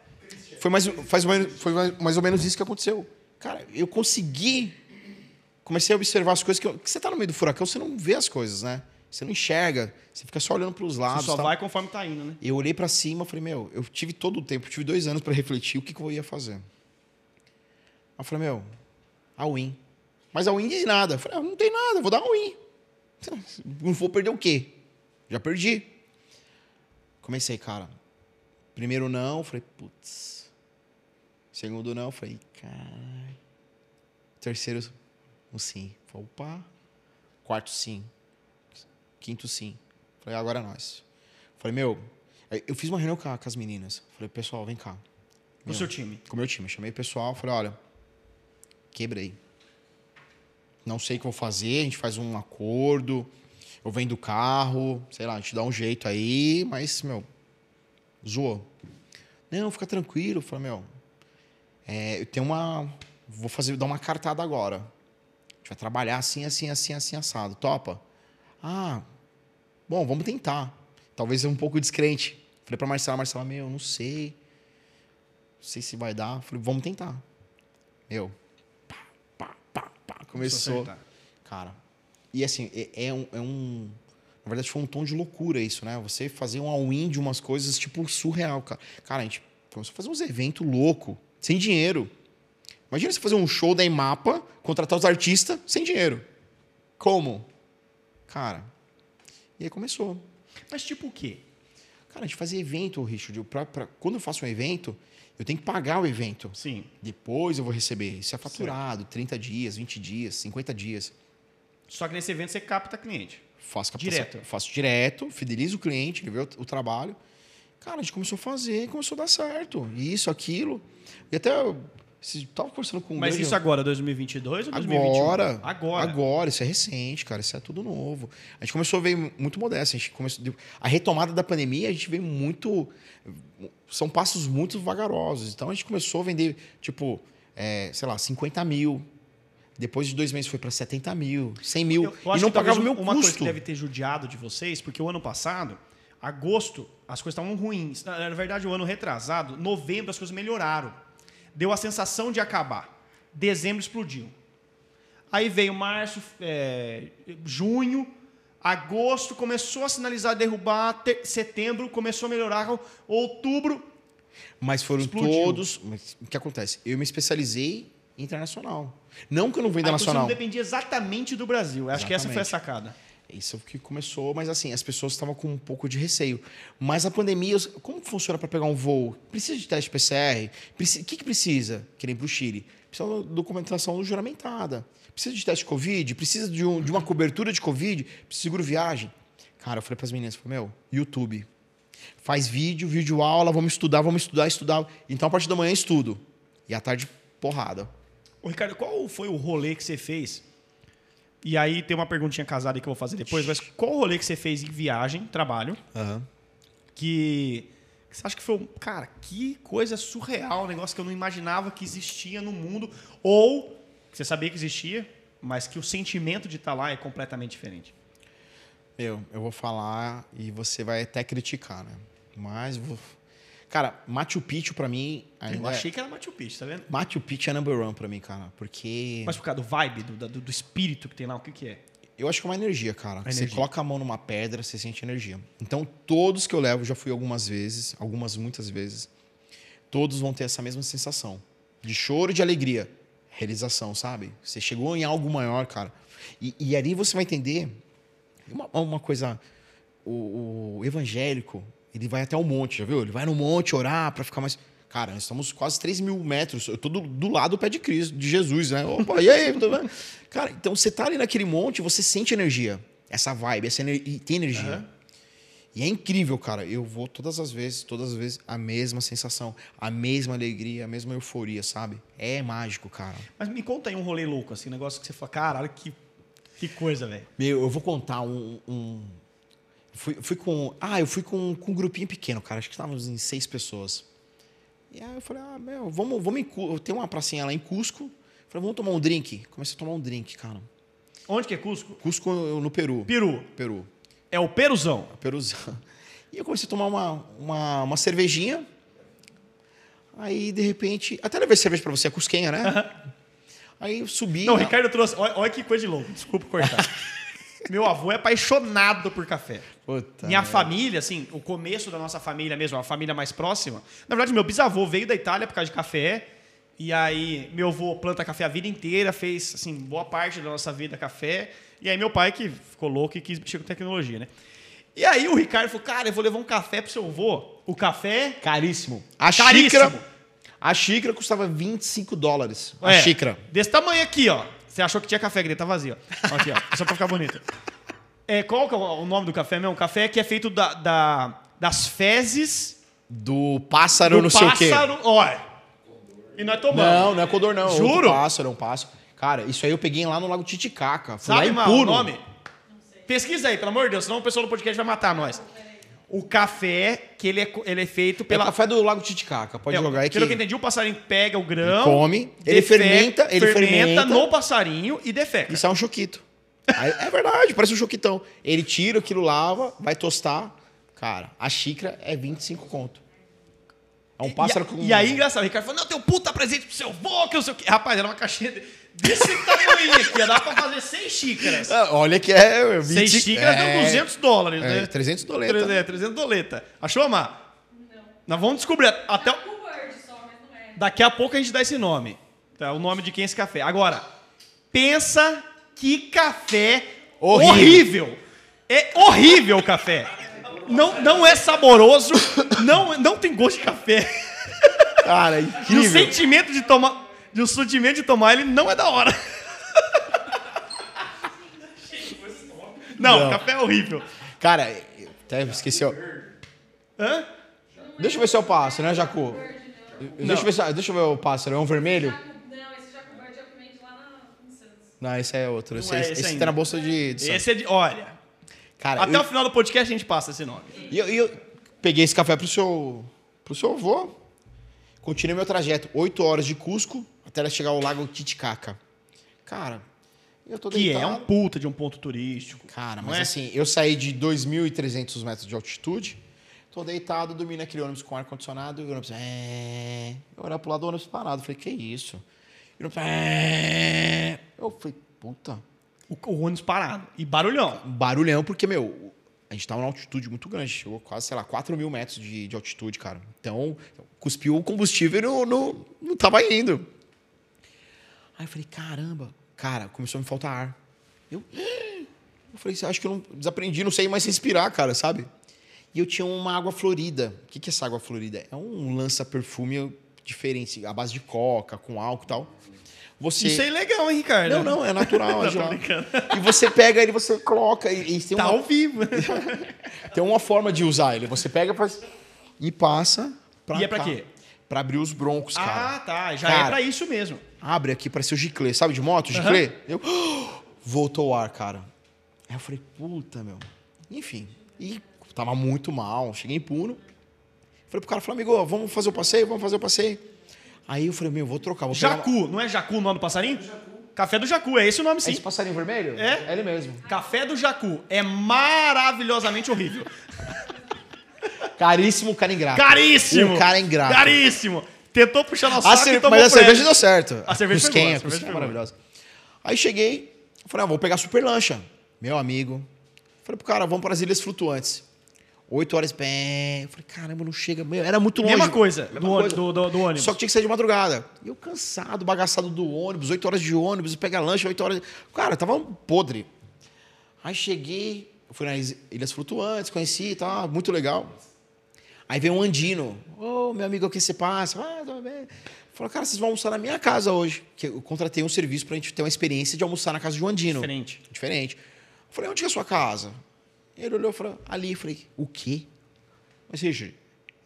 Foi mais, faz mais, foi mais ou menos isso que aconteceu. Cara, eu consegui. Comecei a observar as coisas que, eu, que você tá no meio do furacão, você não vê as coisas, né? Você não enxerga, você fica só olhando para os lados. Você só vai conforme tá indo, né? Eu olhei para cima falei, meu, eu tive todo o tempo, tive dois anos para refletir o que, que eu ia fazer. eu falei, meu, a win. Mas a win diz nada. Eu falei, ah, não tem nada, vou dar uma win. Não vou perder o quê? Já perdi. Comecei, cara. Primeiro não, falei, putz. Segundo não, falei, caralho. Terceiro, um sim. Falei, opa. Quarto sim. Quinto sim. Falei, agora é nós. Falei, meu, eu fiz uma reunião com, as meninas. Falei, pessoal, vem cá. Com o seu time? Com o meu time. Chamei o pessoal, falei, olha, quebrei. Não sei o que vou fazer, a gente faz um acordo, eu vendo o carro, sei lá, a gente dá um jeito aí, mas, meu, zoou. Não, fica tranquilo. Falei, meu, é, eu tenho uma. Vou fazer, dar uma cartada agora. Gente vai trabalhar assim, assim, assim, assim, assado. Topa? Ah, bom, vamos tentar. Talvez é um pouco descrente. Falei pra Marcela, Marcela, meu, não sei. Não sei se vai dar. Falei, vamos tentar. Meu, Começou. Cara. E assim, é, é, um, é um. Na verdade, foi um tom de loucura isso, né? Você fazer um all-in de umas coisas, tipo, surreal, cara. Cara, a gente começou a fazer uns eventos louco, sem dinheiro. Imagina você fazer um show da Emapa, contratar os artistas sem dinheiro. Como? Cara. E aí começou. Mas tipo o quê? Cara, a gente fazia evento, Richard. Pra, pra, quando eu faço um evento, eu tenho que pagar o evento. Sim. Depois eu vou receber. Isso é faturado, certo. 30 dias, 20 dias, 50 dias. Só que nesse evento você capta cliente. Faço captação. Direto. Faço direto, fidelizo o cliente, ele vê o, o trabalho. Cara, a gente começou a fazer, começou a dar certo. Isso, aquilo. E até Estava conversando com Mas isso agora, 2022 ou 2021? Agora. Agora. Agora, isso é recente, cara. Isso é tudo novo. A gente começou a ver muito modesto. A, gente começou, a retomada da pandemia, a gente veio muito. São passos muito vagarosos. Então a gente começou a vender, tipo, é, sei lá, 50 mil. Depois de dois meses foi para 70 mil, 100 mil. Eu, eu e não pagava o meu uma custo. Uma coisa que deve ter judiado de vocês, porque o ano passado, agosto, as coisas estavam ruins. Na verdade, o ano retrasado, novembro, as coisas melhoraram deu a sensação de acabar. Dezembro explodiu. Aí veio março, é, junho, agosto começou a sinalizar derrubar, setembro começou a melhorar, outubro. Mas foram explodiu. todos. Mas, o que acontece? Eu me especializei em internacional. Não que eu não venda nacional. Não dependia exatamente do Brasil. Acho que essa foi a sacada. Isso que começou, mas assim, as pessoas estavam com um pouco de receio. Mas a pandemia, como funciona para pegar um voo? Precisa de teste PCR? O que, que precisa? Que nem para o Chile. Precisa de documentação juramentada. Precisa de teste de Covid? Precisa de, um, de uma cobertura de Covid? Precisa de seguro viagem? Cara, eu falei para as meninas, falei, meu, YouTube. Faz vídeo, vídeo aula, vamos estudar, vamos estudar, estudar. Então, a partir da manhã, estudo. E à tarde, porrada. Ô, Ricardo, qual foi o rolê que você fez e aí tem uma perguntinha casada que eu vou fazer depois, mas qual o rolê que você fez em viagem, trabalho, uhum. que, que, você acha que foi, cara, que coisa surreal, um negócio que eu não imaginava que existia no mundo, ou que você sabia que existia, mas que o sentimento de estar lá é completamente diferente? Meu, eu vou falar e você vai até criticar, né? Mas vou, Cara, Machu Picchu pra mim. eu achei que era Machu Picchu, tá vendo? Machu Picchu é number one pra mim, cara. Porque. Mas por causa do vibe, do, do, do espírito que tem lá, o que, que é? Eu acho que é uma energia, cara. Você energia. coloca a mão numa pedra, você sente energia. Então, todos que eu levo, já fui algumas vezes, algumas muitas vezes, todos vão ter essa mesma sensação. De choro e de alegria. Realização, sabe? Você chegou em algo maior, cara. E, e ali você vai entender uma, uma coisa. O, o evangélico, ele vai até o monte, já viu? Ele vai no monte orar para ficar mais. Cara, nós estamos quase 3 mil metros. Eu tô do, do lado do pé de Cristo, de Jesus, né? Opa, e aí? Cara, então você tá ali naquele monte, você sente energia. Essa vibe, essa ener... e tem energia. Aham. E é incrível, cara. Eu vou todas as vezes, todas as vezes, a mesma sensação, a mesma alegria, a mesma euforia, sabe? É mágico, cara. Mas me conta aí um rolê louco, assim, um negócio que você fala, caralho, que, que coisa, velho. Meu, eu vou contar um. um- Fui, fui com. Ah, eu fui com, com um grupinho pequeno, cara. Acho que estávamos em seis pessoas. E aí eu falei, ah, meu, vamos, vamos em Cusco. Tem uma pracinha lá em Cusco. Falei, vamos tomar um drink. Comecei a tomar um drink, cara. Onde que é Cusco? Cusco no Peru. Peru. Peru. É o Peruzão. Peruzão. E eu comecei a tomar uma, uma, uma cervejinha. Aí, de repente. Até levei cerveja pra você, a Cusquenha, né? Aí eu subi. Não, o Ricardo trouxe. Olha, olha que coisa de louco, desculpa cortar. Meu avô é apaixonado por café. Puta Minha família, assim, o começo da nossa família mesmo, a família mais próxima. Na verdade, meu bisavô veio da Itália por causa de café. E aí, meu avô planta café a vida inteira, fez, assim, boa parte da nossa vida café. E aí, meu pai, que ficou louco e quis mexer com tecnologia, né? E aí, o Ricardo falou: Cara, eu vou levar um café pro seu avô. O café. Caríssimo. A Caríssimo. xícara. A xícara custava 25 dólares. A é, xícara. Desse tamanho aqui, ó. Você achou que tinha café, que ele tá vazio. ó. Aqui, ó. Só pra ficar bonito. É, qual que é o nome do café mesmo? O café que é feito da, da- das fezes Do pássaro, do não sei o quê. pássaro. Olha. E nós tomamos. Não, não é codor, não. Juro? Outro pássaro, é um pássaro. Cara, isso aí eu peguei lá no Lago Titicaca. Fui lá Sabe, em mal, o nome? Pesquisa aí, pelo amor de Deus, senão o pessoal do podcast vai matar nós. O café, que ele é, ele é feito É pela... o café do Lago Titicaca. Pode É, jogar aí que... Pelo que eu entendi, o passarinho pega o grão... come, ele defeca- fermenta, ele fermenta. no passarinho e defeca. Isso é um choquito. É verdade, parece um choquitão. Ele tira aquilo, lava, vai tostar. Cara, a xícara é 25 conto. É um pássaro e, com... e aí, engraçado, o Ricardo falou, não, tem um puta presente pro seu vô, que não sei o quê. Rapaz, era uma caixinha de- desse tamanho aqui, dá pra fazer seis xícaras. Ah, olha que é... 20... Seis xícaras é, deu 200 dólares, É, né? 300 doleta. É, 300 doleta. Achou, Amar? Não. Nós vamos descobrir. Até, o- O Word só, mas não é. daqui a pouco a gente dá esse nome. Tá? O nome de quem é esse café. Agora, pensa que café Horrível. horrível. É horrível o café. Não, não é saboroso, não, não tem gosto de café. Cara, é E o incrível. sentimento de tomar, e o sentimento de tomar ele não é da hora. Não, Não. café é horrível. Cara, até esqueci. ó. Hã? Deixa eu ver se é o pássaro, né, Jacu? Deixa eu, ver se, deixa eu ver o pássaro. É um vermelho? Não, esse é o que vende lá na, em Santos. Não, esse é outro. Esse, é esse, esse tá na bolsa de. de Santos. Esse é de. Olha. Cara, Até eu, o final do podcast a gente passa esse nome. e eu, eu peguei esse café pro seu, pro seu avô. Continuei meu trajeto. Oito horas de Cusco até chegar ao Lago Titicaca. Cara, eu tô Que deitado. é um puta de um ponto turístico. Cara, mas é? assim, eu saí de 2.300 metros de altitude, tô deitado, dormindo naquele ônibus com ar-condicionado, e o ônibus... É... Eu olhava pro lado do ônibus parado, falei, que isso? E o ônibus... É... Eu falei, puta, O, o ônibus parado. E barulhão. barulhão, porque, meu, a gente tava numa altitude muito grande, chegou quase, sei lá, 4 mil metros de, de altitude, cara. Então, cuspiu o combustível e não, não, não tava indo. Aí eu falei, caramba, cara, começou a me faltar ar. Eu, eu falei, acho que eu não desaprendi, não sei mais respirar, cara, sabe? E eu tinha uma água florida. O que é essa água florida? É um lança-perfume diferente, à base de coca, com álcool e tal. Você... Isso é ilegal, hein, Ricardo? Não, não, é natural. é Não, brincando. E você pega ele, você coloca. E, e tem, Tá uma, ao vivo. tem uma forma de usar ele. Você pega e passa pra E é pra cá. quê? Pra abrir os broncos, cara. ah, tá. Já Cara. é pra isso mesmo. Abre aqui, parece o giclê. Sabe de moto, giclê? Eu... Voltou o ar, cara. Aí eu falei, puta, meu. Enfim. E tava muito mal. Cheguei em Puno. Falei pro cara, falei, amigo, vamos fazer o passeio? Vamos fazer o passeio. Aí eu falei, meu, vou trocar. Vou uma- Jacu. Não é Jacu o nome do passarinho? Café do Jacu. É esse o nome, É sim. esse passarinho vermelho? É? É ele mesmo. Café do Jacu. É maravilhosamente horrível. Caríssimo, cara ingrato. Caríssimo. Um cara ingrato. Caríssimo. Tentou puxar nosso A saco cer- e tomou mas a cerveja deu certo. A cerveja foi boa, a cerveja Cusquenha foi boa. maravilhosa. Aí cheguei, falei, ah, vou pegar super lancha. Meu amigo. Falei pro cara, vamos para as Ilhas Flutuantes. Oito horas, pé. Eu falei, caramba, não chega. Meu, era muito longe. Mesma coisa, Mesma do, coisa. do- do- do ônibus. Só que tinha que sair de madrugada. E eu cansado, bagaçado do ônibus, oito horas de ônibus, pega lanche, oito horas. Cara, tava podre. Aí cheguei, fui nas Ilhas Flutuantes, conheci e tal, muito legal. Aí veio um andino. Ô, meu amigo, o que você passa? Ah, tudo bem. Falou, cara, vocês vão almoçar na minha casa hoje. Que eu contratei um serviço pra gente ter uma experiência de almoçar na casa de um andino. Diferente. Diferente. Eu falei, onde que é a sua casa? Ele olhou e falou, ali. Eu falei, o quê? Mas, Richard,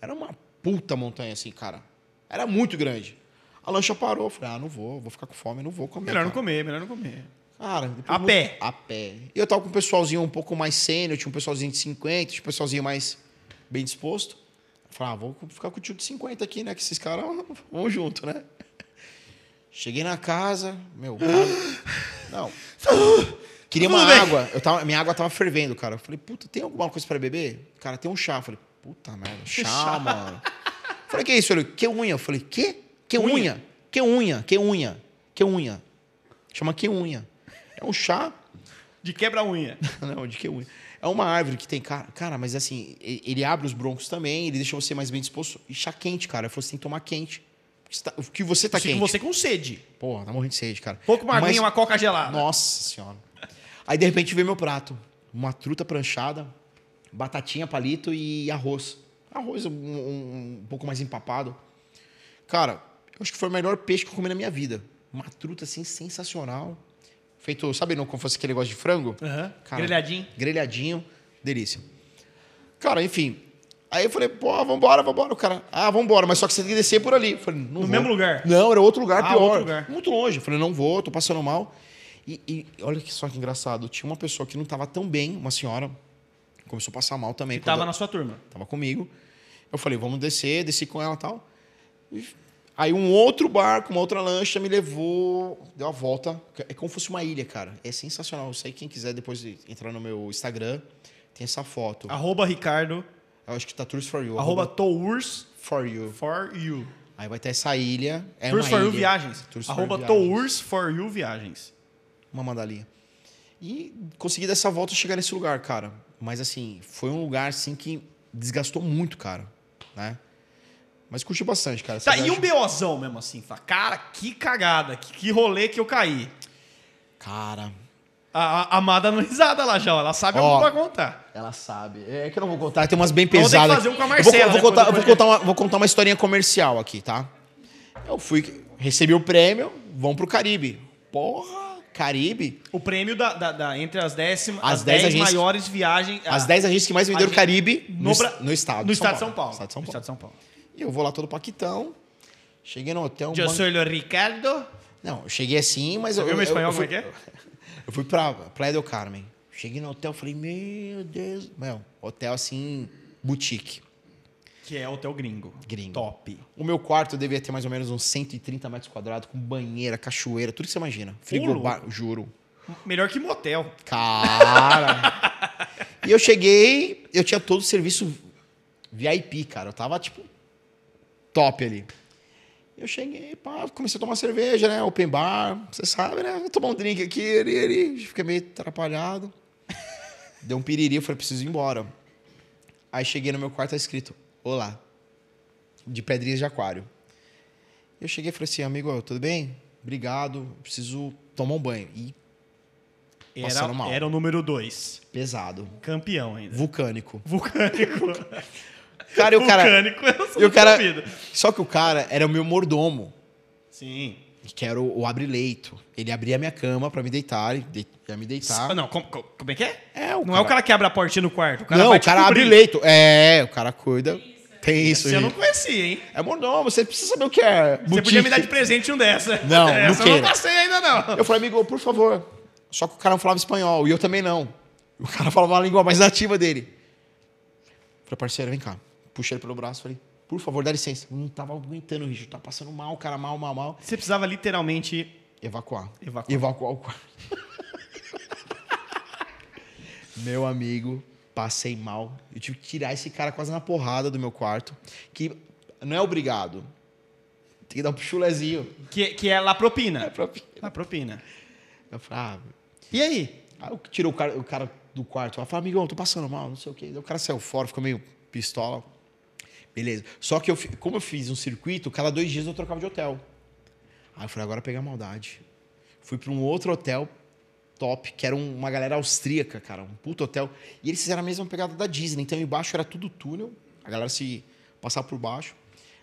era uma puta montanha assim, cara. Era muito grande. A lancha parou. Eu falei, ah, não vou, vou ficar com fome, não vou comer. Melhor não cara. comer, melhor não comer. Cara, A pé? A pé. E eu tava com um pessoalzinho um pouco mais sênior, tinha um pessoalzinho de 50, tinha um pessoalzinho mais bem disposto. Eu falei, ah, vou ficar com o tio de 50 aqui, né? Que esses caras vão junto, né? Cheguei na casa, meu, cara, não. Queria uma Tudo bem. água. Eu tava, minha água tava fervendo, cara. Eu falei, puta, tem alguma coisa pra beber? Cara, tem um chá. Eu falei, puta merda, chá, Chá. mano. Eu falei, que isso? Ele, que unha? Eu falei, que? Que Unha. unha? Que unha? Que unha? Que unha? Chama que unha. É um chá. De quebra-unha. Não, de que unha? É uma árvore que tem. Cara, cara, mas assim, ele abre os broncos também, ele deixa você mais bem disposto. E chá quente, cara. Eu falei, você tem que tomar quente. Tá- O que você tá Isso que quente. você com sede. Porra, tá morrendo de sede, cara. Pouco uma Mas- aguinha, uma coca gelada. Nossa senhora. Aí de repente veio meu prato. Uma truta pranchada, batatinha, palito e arroz. Arroz um, um- um pouco mais empapado. Cara, eu acho que foi o melhor peixe que eu comi na minha vida. Uma truta assim sensacional. Feito, sabe não, como fosse aquele negócio de frango? Aham. Cara, Grelhadinho. Grelhadinho. Delícia. Cara, enfim. Aí eu falei, pô, vambora, vambora. O cara, ah, vambora, mas só que você tem que descer por ali. Eu falei, não No vou. mesmo lugar? Não, era outro lugar Ah, pior. outro lugar. Muito longe. Eu falei, não vou, tô passando mal. E, e olha que só que engraçado. Tinha uma pessoa que não tava tão bem, uma senhora, começou a passar mal também. Que quando tava eu- na sua turma. tava comigo. Eu falei, vamos descer, desci com ela e tal. E Aí um outro barco, uma outra lancha me levou, deu a volta. É como se fosse uma ilha, cara. É sensacional. Isso aí, quem quiser depois entrar no meu Instagram, tem essa foto. Arroba Ricardo. Eu acho que tá Tours for You. Arroba Tours for You. for you. Aí vai ter essa ilha. É Tours for you ilha. viagens. Tours for Arroba Viagens. Tours for you viagens. Uma mandalinha. E consegui dessa volta chegar nesse lugar, cara. Mas assim, foi um lugar assim que desgastou muito, cara. Né? Mas curti bastante, cara. Essa Tá, e viagem- um BOzão mesmo assim? Fala, cara, que cagada, que, que rolê que eu caí. Cara, A, a Amada não risada lá já, ela sabe Ó. algo pra contar. ela sabe. É que eu não vou contar, tem umas bem Vamos ter que pesadas. fazer um com a Eu Marcela, vou, eu vou né, contar, eu vou, contar uma, vou contar uma historinha comercial aqui, tá? Eu fui, recebi o prêmio, vamos pro Caribe. Porra, Caribe. O prêmio da, da- da- entre as, décimas, As as 10 10 agências- maiores viagens. As ah, 10 agências que mais venderam agência- Caribe no, no, no estado. no de estado de São Paulo. Estado de São No Paulo. estado de São Paulo. E eu vou lá todo paquitão. Cheguei no hotel. Eu sou o Ricardo. Não, eu cheguei assim, mas Você eu. viu meu eu- espanhol eu como é fui- que é? Eu fui pra Praia del Carmen. Cheguei no hotel, falei, meu Deus. Meu, hotel assim, boutique. Que é hotel gringo. Gringo. Top. O meu quarto devia ter mais ou menos uns 130 metros quadrados, com banheira, cachoeira, tudo que você imagina. Frigobar, juro. Melhor que motel. Cara! e eu cheguei, eu tinha todo o serviço VIP, cara. Eu tava, tipo, top ali. Eu cheguei, pá, comecei a tomar cerveja, né? Open bar, você sabe, né? Vou tomar um drink aqui, ali, ali. Fiquei meio atrapalhado. Deu um piriri, eu falei, preciso ir embora. Aí cheguei no meu quarto, tá escrito, olá. De pedrinhas de aquário. Eu cheguei e falei assim, amigo, tudo bem? Obrigado, preciso tomar um banho. E Era, mal. era o número 2. pesado. Campeão ainda. Vulcânico. Vulcânico. Cara, e o cara. Vulcânico, eu sou E o cara. Só que o cara era o meu mordomo, Sim. Que era o, o abre-leito. Ele abria a minha cama pra me deitar, de- ia me deitar. Ah, Não, como, como- é que é? É, o Não é o cara que abre a portinha no quarto. O cara não, vai o cara abre leito. É, o cara cuida. Tem isso, Você eu não conhecia, hein? É mordomo, você precisa saber o que é. Você podia me dar de presente um dessa. Não, não Essa eu não passei ainda, não. Eu falei, amigo, por favor. Só que o cara não falava espanhol, e eu também não. O cara falava uma língua mais nativa dele. Falei, parceiro, vem cá. Puxei ele pelo braço, falei, por favor, dá licença. Não tava aguentando, Richard. Tá passando mal, cara, mal, mal, mal. Você precisava literalmente Evacuar. Evacuar. Evacuar o quarto. meu amigo, passei mal. Eu tive que tirar esse cara quase na porrada do meu quarto. Que não é obrigado. Tem que dar um chulezinho. Que, que é lá propina. É pra- Lá propina. Eu falei, ah, E aí? Aí eu tirou o cara, o cara do quarto lá, falou, amigão, tô passando mal, não sei o quê. O cara saiu fora, ficou meio pistola. Beleza. Só que eu, como eu fiz um circuito, cada dois dias eu trocava de hotel. Aí eu falei, agora pegar maldade. Fui para um outro hotel top, que era um- uma galera austríaca, cara, um puto hotel. E eles fizeram a mesma pegada da Disney. Então embaixo era tudo túnel, a galera se passava por baixo.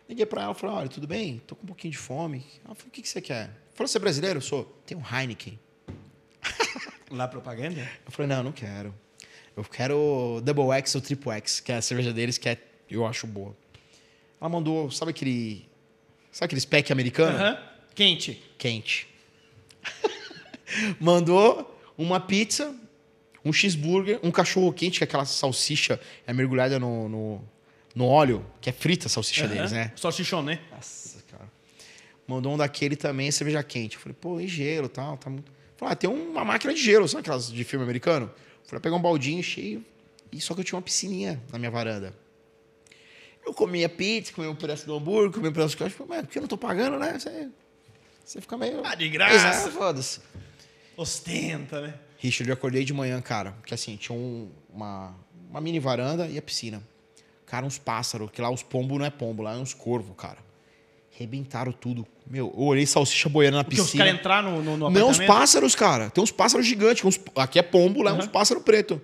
Liguei pra ela, falei, olha, tudo bem? Tô com um pouquinho de fome. Ela falou, o que, que você quer? Falou, você é brasileiro? Eu sou. Tem um Heineken. Lá propaganda? Eu falei, não, não quero. Eu quero Double X ou Triple X, que é a cerveja deles, que é, eu acho boa. Ela mandou, sabe aquele. Sabe aquele spec americano? Aham. Quente. Quente. mandou uma pizza, um cheeseburger, um cachorro quente, que é aquela salsicha é mergulhada no, no, no óleo, que é frita a salsicha deles, né? Salsichão, né? Nossa, cara. Mandou um daquele também, cerveja quente. Eu falei, pô, e gelo e tal? Tá muito... Falei, ah, tem uma máquina de gelo, sabe aquelas de filme americano? Falei, pegar um baldinho cheio. E só que eu tinha uma piscininha na minha varanda. Eu comia pizza, comia um pedaço do hambúrguer, comia um pedaço de cachorro. Mas porque eu não tô pagando, né? Você, você fica meio... Ah, de graça. Foda-se. Ostenta, né? Richard, eu acordei de manhã, cara. Que assim, tinha um- uma, uma mini varanda e a piscina. Cara, uns pássaros, que lá os pombos não é pombo, lá é uns corvos, cara. Rebentaram tudo. Meu, eu olhei salsicha boiando na Porque os piscina. caras entraram no, no, no Não, os pássaros, cara. Tem uns pássaros gigantes. uns- aqui é pombo, lá é uns pássaros preto.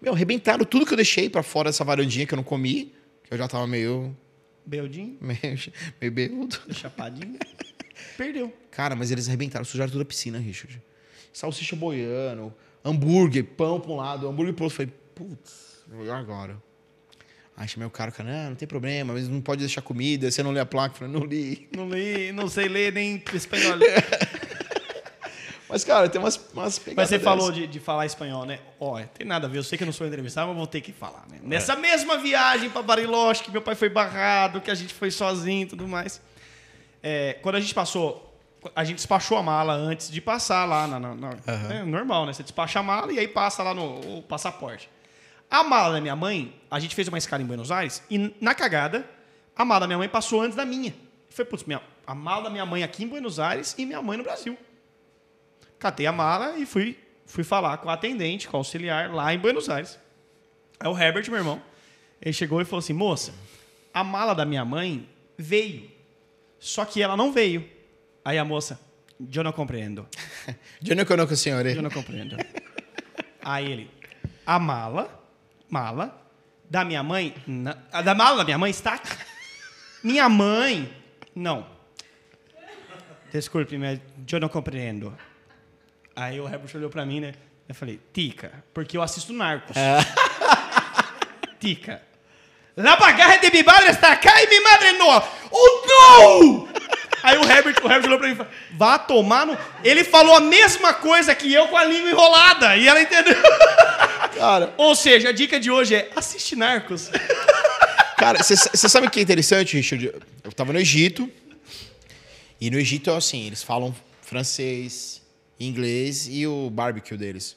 Meu, arrebentaram tudo que eu deixei pra fora dessa varandinha que eu não comi. Que eu já tava meio. Beldinho, meio, meio bêbado. chapadinho. Perdeu. Cara, mas eles arrebentaram, sujaram toda a piscina, Richard. Salsicha boiando, hambúrguer, pão pra um lado, hambúrguer pro outro. Falei, putz, e agora? Aí chamei o cara, cara, não, não tem problema, mas não pode deixar comida, você não lê a placa. Eu Falei, não li. Não li, não sei ler nem espanhol. Mas, cara, tem umas, umas pegadas Mas você dessas. falou de, de falar espanhol, né? Ó, tem nada a ver. Eu sei que eu não sou entrevistado, mas vou ter que falar, né? Nessa mesma viagem pra Bariloche, que meu pai foi barrado, que a gente foi sozinho e tudo mais. é, quando a gente passou... A gente despachou a mala antes de passar lá na... na- na- é normal, né? Você despacha a mala e aí passa lá no passaporte. A mala da minha mãe, a gente fez uma escala em Buenos Aires e na cagada, a mala da minha mãe passou antes da minha. Foi, putz, minha, a mala da minha mãe aqui em Buenos Aires e minha mãe no Brasil. Catei a mala e fui, fui falar com a atendente, com o auxiliar lá em Buenos Aires. Aí o Herbert, meu irmão, ele chegou e falou assim: moça, a mala da minha mãe veio, só que ela não veio. Aí a moça, eu não compreendo. Eu não conheço o senhor. Eu não compreendo. Aí ele, a mala, mala da minha mãe, na- a da mala da minha mãe está aqui. Minha mãe, não. Desculpe, mas eu não compreendo. Aí o Herbert olhou pra mim, né? Eu falei, Tica, porque eu assisto Narcos. Tica. La bagaja de mi madre está acá e mi madre no. Oh, não! Aí o Herbert, o Herbert olhou pra mim e falou, vá tomar no... Ele falou a mesma coisa que eu com a língua enrolada. E ela entendeu. Cara, Ou seja, a dica de hoje é assiste Narcos. Cara, você sabe o que é interessante, Richard? Eu tava no Egito. E no Egito é assim, eles falam francês, inglês e o barbecue deles.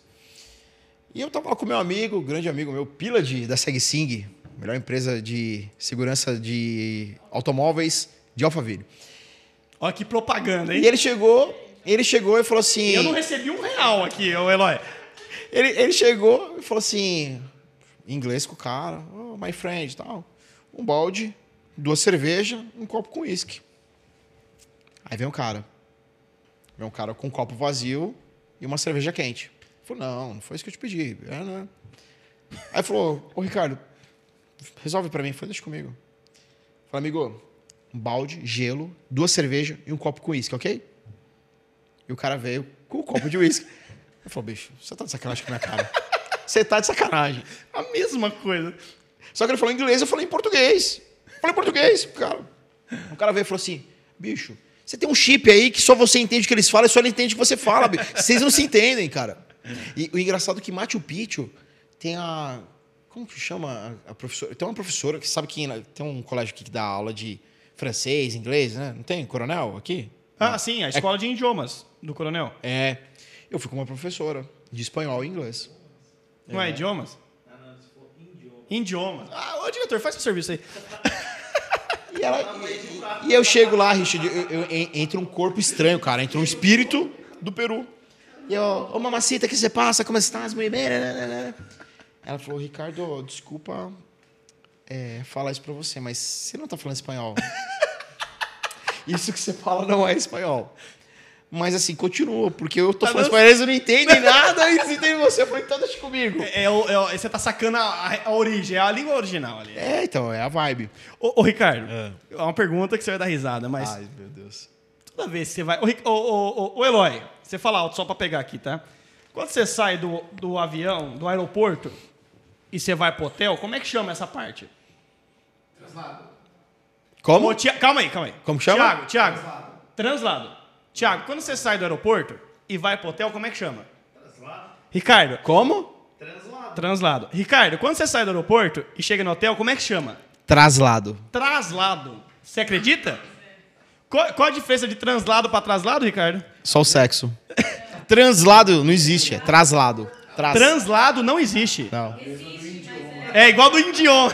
E eu tava lá com meu amigo, grande amigo meu, Pila de, da SegSing, melhor empresa de segurança de automóveis de Alphaville. Olha que propaganda, hein? E ele chegou, ele chegou e falou assim. Eu não recebi um real aqui, ô Eloy. Ele, ele chegou e falou assim, em inglês com o cara, oh, my friend, tal. Um balde, duas cervejas, um copo com uísque. Aí vem um cara. Vem um cara com um copo vazio e uma cerveja quente. Falou, não, não foi isso que eu te pedi. É, né? Aí falou, ô Ricardo, resolve pra mim. Falei, deixa comigo. Falei, amigo, um balde, gelo, duas cervejas e um copo com uísque, ok? E o cara veio com o copo de uísque. Eu falei, bicho, você tá de sacanagem com a minha cara. Você tá de sacanagem. A mesma coisa. Só que ele falou em inglês, eu falei em português. Falei em português, cara. O cara veio e falou assim, bicho, você tem um chip aí que só você entende o que eles falam e só ele entende o que você fala. Vocês não se entendem, cara. E o engraçado é que Machu Picchu tem a... Como que chama a, a professora? Tem uma professora que sabe que tem um colégio aqui que dá aula de francês, inglês, né? Não tem? Coronel aqui? Ah, sim, a escola de idiomas do coronel. É. Eu fui com uma professora de espanhol e inglês. Não é idiomas? Idiomas. Ah, ô diretor, faz seu serviço aí. E, ela, e, e eu chego lá, Richard, eu, eu, en- entra um corpo estranho, cara. Entra um espírito do Peru. E eu, ô mamacita, que você passa? Como estás? Muito bem? Ela falou, Ricardo, desculpa é, falar isso pra você, mas você não tá falando espanhol. isso que você fala não é espanhol. Mas assim, continua, porque eu tô Tá falando espanhol, eles não entendem nada, eles entendem você. Eu falei, então deixa comigo. É, é é você tá sacando a, a origem, é a língua original ali. É, então, é a vibe. Ô, ô, Ricardo, é uma pergunta que você vai dar risada, mas Ai, meu Deus. toda vez que você vai. Ô, ô, ô, ô, ô, Eloy, você fala alto só pra pegar aqui, tá? Quando você sai do, do avião, do aeroporto, e você vai pro hotel, como é que chama essa parte? Como? Ô, Tia- calma aí, calma aí. Como chama? Tiago, Tiago. Translado. Tiago, quando você sai do aeroporto e vai pro hotel, como é que chama? Translado. Ricardo, Como? translado. Ricardo, quando você sai do aeroporto e chega no hotel, como é que chama? Traslado. Traslado. Você acredita? Qual, qual a diferença de translado para traslado, Ricardo? Só o sexo. Translado não existe, é traslado. Tras. Translado não existe. Não. É igual do Indion.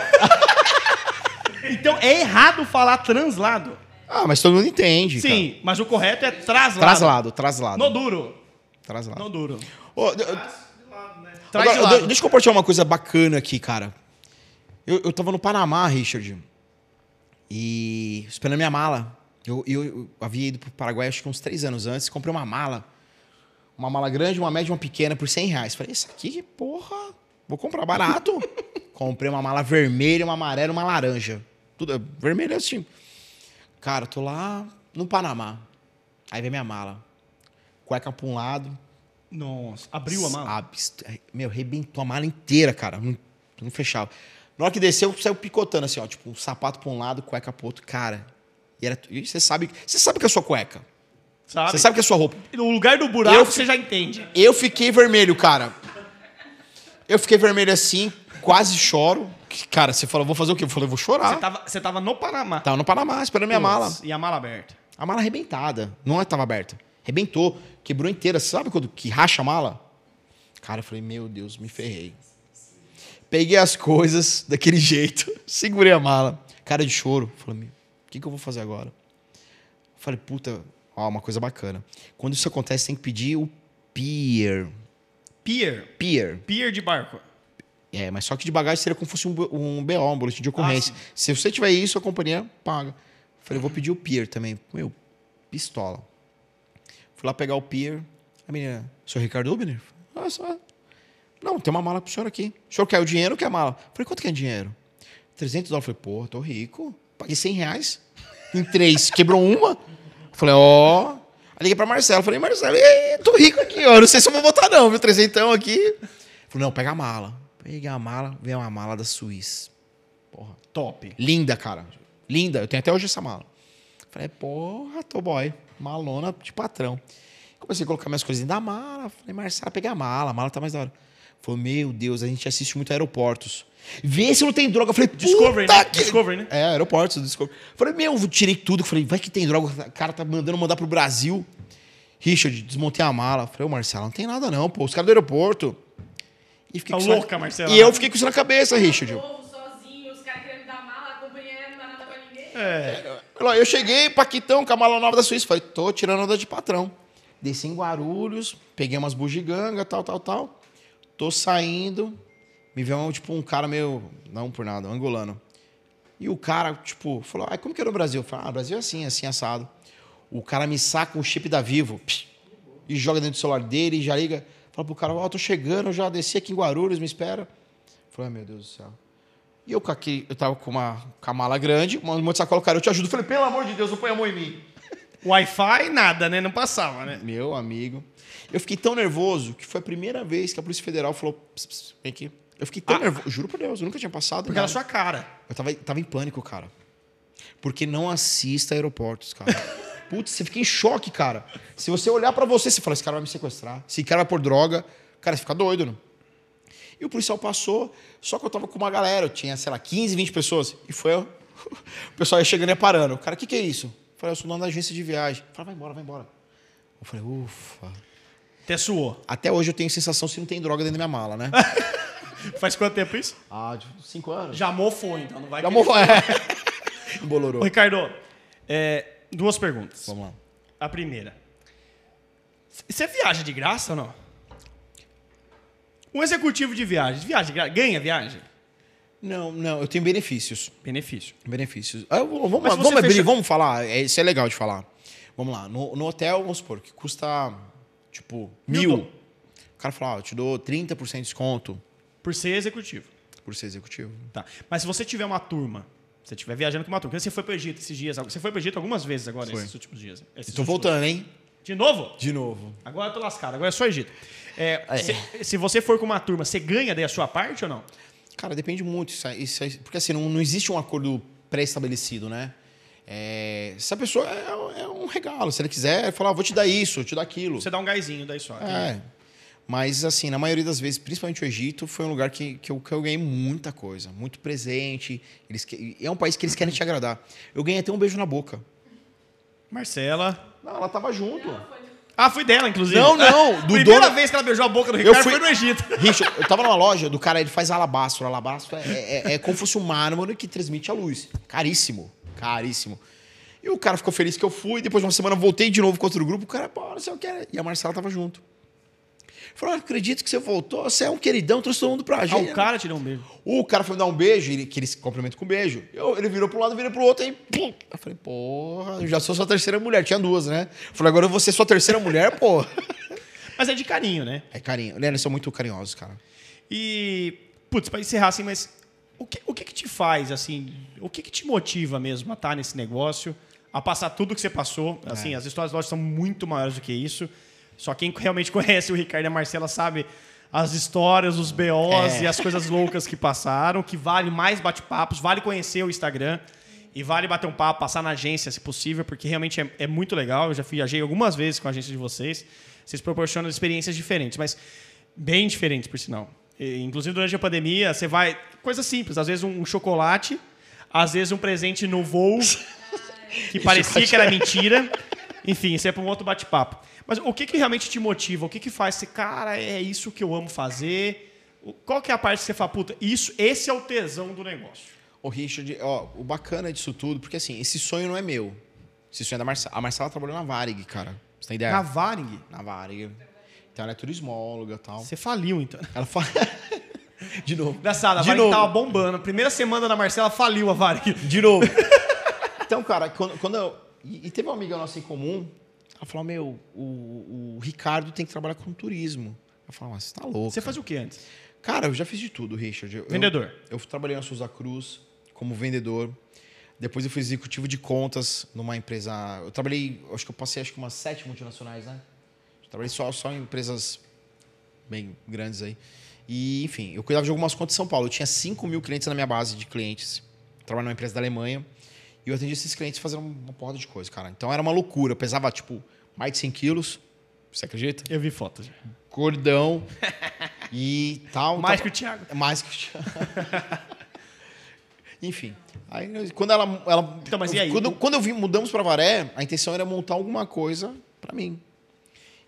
então é errado falar translado. Ah, mas todo mundo entende. Sim, mas o correto é traslado. cara. Traslado, traslado. No duro. Traslado. No duro. Ô, eu- Traz Agora, de lado. de- deixa eu compartilhar uma coisa bacana aqui, cara. Eu, eu tava no Panamá, Richard. E esperando minha mala. Eu, eu, eu havia ido pro Paraguai acho que uns três anos antes. Comprei uma mala. Uma mala grande, uma média e uma pequena por 100 reais. Falei, isso aqui, porra, vou comprar barato. Comprei uma mala vermelha, uma amarela e uma laranja. Tudo vermelho assim. Cara, tô lá no Panamá. Aí vem minha mala. Cueca pra um lado, Nossa, abriu a mala. Abst- Meu, arrebentou a mala inteira, cara. Não, não fechava. Na hora que desceu, saiu picotando assim, ó. Tipo, um sapato pra um lado, cueca pro outro. Cara, e era... e você sabe, você sabe que é a sua cueca. Sabe? Você sabe que é a sua roupa. No lugar do buraco Eu- você já entende. Eu fiquei vermelho, cara. Eu fiquei vermelho assim, quase choro. Cara, você falou, vou fazer o quê? Eu falei, vou chorar. Você tava, você tava no Panamá. Tava no Panamá, esperando minha mala. E a mala aberta. A mala arrebentada. Não é tava aberta. Arrebentou. Quebrou inteira. Você sabe quando que racha a mala? Cara, eu falei, meu Deus, me ferrei. Peguei as coisas daquele jeito. Segurei a mala. Cara de choro. Falei, o que, que eu vou fazer agora? Falei, puta, ó, uma coisa bacana. Quando isso acontece, tem que pedir o pier. Pier. Pier. Pier de barco. É, mas só que de bagagem seria como se fosse um, um BO, um boletim de ocorrência. sim. se você tiver isso, a companhia paga. Falei, vou pedir o peer também. Meu, pistola. Fui lá pegar o peer. A menina, senhor Ricardo Ubner? Ah, só. Não, tem uma mala pro senhor aqui. O senhor quer o dinheiro ou quer a mala? Falei, quanto que é dinheiro? 300 dólares. Falei, pô, tô rico. Paguei 100 reais. Em três, quebrou uma. Falei, ó. Aí liguei pra Marcelo. Falei, Marcelo, tô rico aqui, ó. Não sei se eu vou botar, não, viu? Trezentão aqui. Falei, não, pega a mala. Peguei a mala, veio uma mala da Suíça. Porra. Top. Linda, cara. Linda. Eu tenho até hoje essa mala. Falei, porra, tô boy. Malona de patrão. Comecei a colocar minhas coisinhas da mala. Falei, Marcela, peguei a mala. A mala tá mais da hora. Falei, meu Deus, a gente assiste muito aeroportos. Vê se não tem droga. Eu Falei, Discovery, né? que- Discovery, né? É, aeroportos, Discovery. Falei, meu, eu tirei tudo. Falei, vai que tem droga. O cara tá mandando mandar pro Brasil. Richard, desmontei a mala. Falei, ô Marcelo, não tem nada não, pô. Os caras do aeroporto. E fiquei Tá com isso na- louca, Marcela. E eu fiquei com isso na cabeça, Richard. Novo, sozinho, os caras querendo dar mala, a companhia não dá nada pra ninguém. É. Eu cheguei, Paquitão, com a mala nova da Suíça. Falei, tô tirando onda de patrão. Desci em Guarulhos, peguei umas bugigangas, tal, tal, tal. Tô saindo. Me veio um, tipo, um cara meio. Não por nada, um angolano. E o cara, tipo, falou: ah, como que é no Brasil? Eu falei, ah, Brasil é assim, assim, assado. O cara me saca o chip da Vivo psh, e joga dentro do celular dele e já liga. Fala pro cara: ó, tô chegando, eu já desci aqui em Guarulhos, me espera. Falei, ai meu Deus do céu. E eu, aquele, eu tava com uma, com a mala grande, um monte de sacola, cara, eu te ajudo. Falei, pelo amor de Deus, não põe a mão em mim. Wi-Fi, nada, né? Não passava, né? Meu amigo. Eu fiquei tão nervoso que foi a primeira vez que a Polícia Federal falou: "Ps, ps, vem aqui. Eu fiquei tão Ah. nervoso. Juro por Deus, eu nunca tinha passado. Porque era nada. sua cara. Eu tava, tava em pânico, cara. Porque não assista aeroportos, cara. Putz, você fica em choque, cara. Se você olhar pra você, você fala: esse cara vai me sequestrar. Esse cara vai por droga. Cara, você fica doido, né? E o policial passou, só que eu tava com uma galera. Eu tinha, sei lá, 15, 20 pessoas. E foi. o pessoal ia chegando e ia parando. Cara, o que, que é isso? Eu falei: eu sou dono da agência de viagem. Falei: vai embora, vai embora. Eu falei: ufa. Até suou. Até hoje eu tenho sensação se não tem droga dentro da minha mala, né? Faz quanto tempo isso? ah, de cinco anos. Já mofou, então. Não vai Já morreu. É. Embolorou. Ricardo, é, duas perguntas. Vamos lá. A primeira. Você viaja de graça ou não? Um executivo de viagens, viaja de graça, ganha viagem? Não, não, eu tenho benefícios. Benefício. Benefícios. Ah, vou- vamos, se vamos fecha- vamos falar. é, Isso é legal de falar. Vamos lá. No, no hotel, vamos supor, que custa, tipo, Mil mil. O cara fala, ah, eu te dou 30% de desconto Por ser executivo. por ser executivo. Tá. Mas se você tiver uma turma, você estiver viajando com uma turma, você foi pro Egito esses dias, você foi pro Egito algumas vezes agora, Foi. esses últimos dias. Tô últimos- voltando, hein? De novo? De novo. Agora eu tô lascado, agora é só Egito. É, É. Se, se você for com uma turma, você ganha daí a sua parte ou não? Cara, depende muito. Isso, isso porque assim, não, não existe um acordo pré-estabelecido, né? É, se a pessoa é, é um regalo, se ele quiser, falar, ah, vou te dar isso, eu te dar aquilo. Você dá um gásinho daí só. É. Mas, assim, na maioria das vezes, principalmente o Egito, foi um lugar que, que, eu, que eu ganhei muita coisa. Muito presente. Eles, que- é um país que eles querem te agradar. Eu ganhei até um beijo na boca. Marcela. Não, ela tava junto. Ah, foi dela, inclusive. Não, não, do Primeira dono- vez que ela beijou a boca do Eu Ricardo fui- foi no Egito. Richard, eu tava numa loja do cara, ele faz alabastro. Alabastro é, é, é como se fosse um mármore que transmite a luz. Caríssimo. Caríssimo. E o cara ficou feliz que eu fui. Depois de uma semana voltei de novo com outro grupo. O cara, pô, não sei o que. E a Marcela tava junto. Falou, ah, acredito que você voltou. Você é um queridão, trouxe todo mundo pra Ah, gente. o cara te deu um beijo. O cara foi me dar um beijo, ele, que ele se cumprimenta com beijo. Eu- ele virou pro lado, virou pro outro, aí. Pum. Eu falei, porra, eu já sou sua terceira mulher. Tinha duas, né? Eu falei, agora eu vou ser sua terceira mulher, porra. Mas é de carinho, né? É carinho. Né, Eles são muito carinhosos, cara. E, putz, pra encerrar assim, mas o que, o que que te faz, assim, o que que te motiva mesmo a estar nesse negócio, a passar tudo que você passou? Assim, as histórias, lógico, são muito maiores do que isso. Só quem realmente conhece o Ricardo e a Marcela sabe as histórias, os BOs É. e as coisas loucas que passaram, que vale mais bate-papos, vale conhecer o Instagram e vale bater um papo, passar na agência, se possível, porque realmente é, é muito legal. Eu já viajei algumas vezes com a agência de vocês. Vocês proporcionam experiências diferentes, mas bem diferentes, por sinal. E, inclusive, durante a pandemia, você vai... Coisa simples, às vezes um chocolate, às vezes um presente no voo, que parecia que era mentira. Enfim, isso é para um outro bate-papo. Mas o que, que realmente te motiva? O que, que faz você, cara, é isso que eu amo fazer? Qual que é a parte que você fala, puta, isso, esse é o tesão do negócio? Ô, Richard, ó, o bacana disso tudo, porque assim, esse sonho não é meu. Esse sonho é da Marcela. A Marcela trabalhou na Varig, cara. Você tem ideia? Na Varing, Na Varig. Então ela é turismóloga e tal. você faliu, então. Ela fala. De novo. Engraçado, a De Varing novo. tava bombando. Primeira semana da Marcela, faliu a Varing. De novo. então, cara, quando, quando eu. E, e teve uma amiga nossa em comum, ela falou: Meu, o, o Ricardo tem que trabalhar com turismo. Eu falei, mas você tá louco. Você fazia o que antes? Cara, eu já fiz de tudo, Richard. Eu- Vendedor. Eu, eu trabalhei na Souza Cruz como vendedor. Depois eu fui executivo de contas numa empresa. Eu trabalhei, acho que eu passei acho que umas sete multinacionais, né? Eu trabalhei só, só em empresas bem grandes aí. E, enfim, eu cuidava de algumas contas em São Paulo. Eu tinha 5 mil clientes na minha base de clientes. Eu trabalhava numa empresa da Alemanha. E eu atendia esses clientes fazendo uma porrada de coisa, cara. Então era uma loucura. Eu pesava, tipo, mais de 100 quilos. Você acredita? Eu vi fotos. Cordão. e tal. Mais Tava- que o Thiago. mais que o Thiago. Enfim. Aí, quando ela. ela Então, mas e aí? Quando, quando eu vim, mudamos para Varé, a intenção era montar alguma coisa para mim.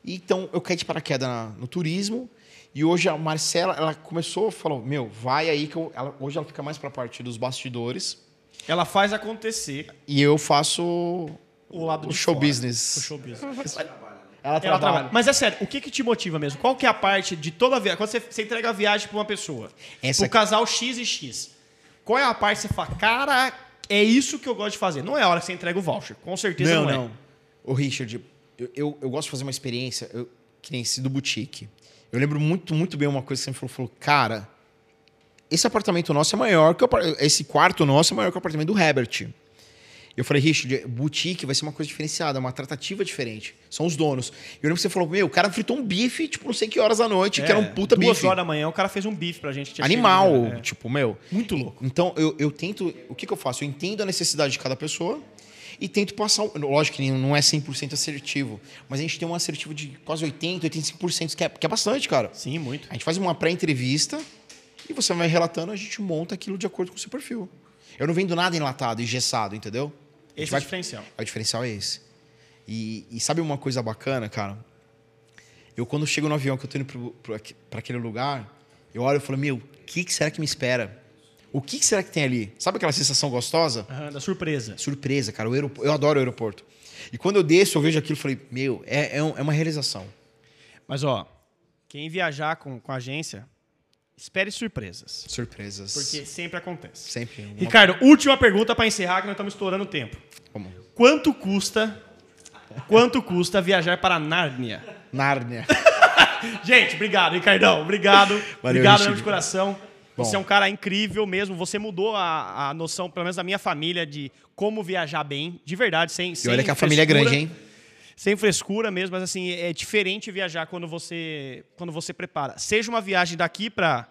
E, Então, eu caí de paraquedas na- no turismo. E hoje a Marcela, ela começou, falou: Meu, vai aí que eu. ela- hoje ela fica mais para a parte dos bastidores. Ela faz acontecer E eu faço o lado o show fora. business. O show business. Ela Ela trabalha. trabalha. Mas é sério, o que, que te motiva mesmo? Qual que é a parte de toda a viagem? Quando você, você entrega a viagem para uma pessoa, Essa pro aqui- casal X e X, qual é a parte que você fala, cara, é isso que eu gosto de fazer? Não é a hora que você entrega o voucher, com certeza não, Não, é. não. Ô, Richard, eu, eu, eu gosto de fazer uma experiência eu, que nem esse do boutique. Eu lembro muito, muito bem uma coisa que você me falou, falou, cara, esse apartamento nosso é maior que o, esse quarto nosso é maior que o apartamento do Herbert. Eu falei, Richard, boutique vai ser uma coisa diferenciada, uma tratativa diferente. São os donos. Eu lembro que você falou, meu, o cara fritou um bife, tipo, não sei que horas da noite, que era um puta É, duas bife. horas da manhã, o cara fez um bife pra gente. Animal, chegado, né? tipo, meu. Muito louco. Então, eu, eu tento. O que, que eu faço? Eu entendo a necessidade de cada pessoa e tento passar. Lógico que não é 100% assertivo, mas a gente tem um assertivo de quase 80%, 85%, que é, que é bastante, cara. Sim, muito. A gente faz uma pré-entrevista e você vai relatando, a gente monta aquilo de acordo com o seu perfil. Eu não vendo nada enlatado, engessado, entendeu? Esse é o vai- diferencial. o diferencial é esse. E, e sabe uma coisa bacana, cara? Eu, quando chego no avião, que eu tô indo pra aquele lugar, eu olho e falo, meu, o que, que será que me espera? O que que será que tem ali? Sabe aquela sensação gostosa? Aham, da surpresa. Surpresa, cara. O aeropo- Eu adoro o aeroporto. E quando eu desço, eu vejo aquilo e falei, meu, é, é, um- é uma realização. Mas, ó, quem viajar com, com a agência, espere surpresas. Surpresas. Porque sempre acontece. Sempre. Uma... Ricardo, última pergunta pra encerrar, que nós estamos estourando o tempo. Como? Quanto custa. Quanto custa viajar para Nárnia? Nárnia. Gente, obrigado, Ricardão. Obrigado. Valeu, obrigado mesmo de coração. Você Bom. é um cara incrível mesmo. Você mudou a, a noção, pelo menos da minha família, de como viajar bem. De verdade, sem. E sem olha que a família é grande, hein? Sem frescura mesmo, mas assim, é diferente viajar quando você, quando você prepara. Seja uma viagem daqui pra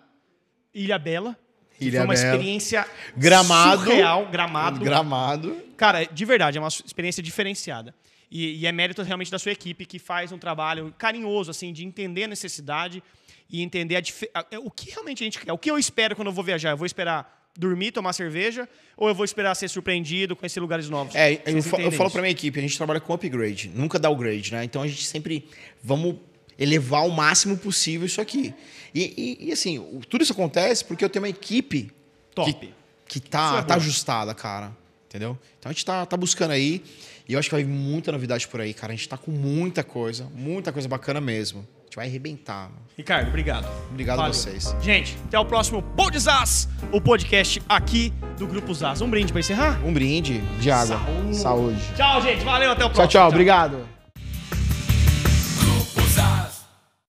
Ilha Bela. que Ilha foi uma Bela. experiência Gramado. surreal, gramado. Gramado. Cara, de verdade, é uma experiência diferenciada. E, e é mérito realmente da sua equipe que faz um trabalho carinhoso, assim, de entender a necessidade e entender a a- é, o que realmente a gente quer. O que eu espero quando eu vou viajar? Eu vou esperar dormir, tomar cerveja, ou eu vou esperar ser surpreendido, conhecer lugares novos? É, eu, fa- eu falo pra minha equipe, a gente trabalha com upgrade, nunca downgrade, né? Então a gente sempre vamos elevar ao máximo possível isso aqui. E, e- e, assim, o- tudo isso acontece porque eu tenho uma equipe Top. que, que tá, é tá ajustada, cara. Entendeu? Então a gente tá, tá buscando aí. E eu acho que vai vir muita novidade por aí, cara. A gente tá com muita coisa, muita coisa bacana mesmo. A gente vai arrebentar. Ricardo, obrigado. Obrigado a Valeu. vocês. Gente, até o próximo Podzaz, o podcast aqui do Grupo Zaz. Um brinde pra encerrar? Um brinde de água. Saúde. Saúde. Tchau, gente. Valeu, até o Tchau, próximo. tchau. Obrigado.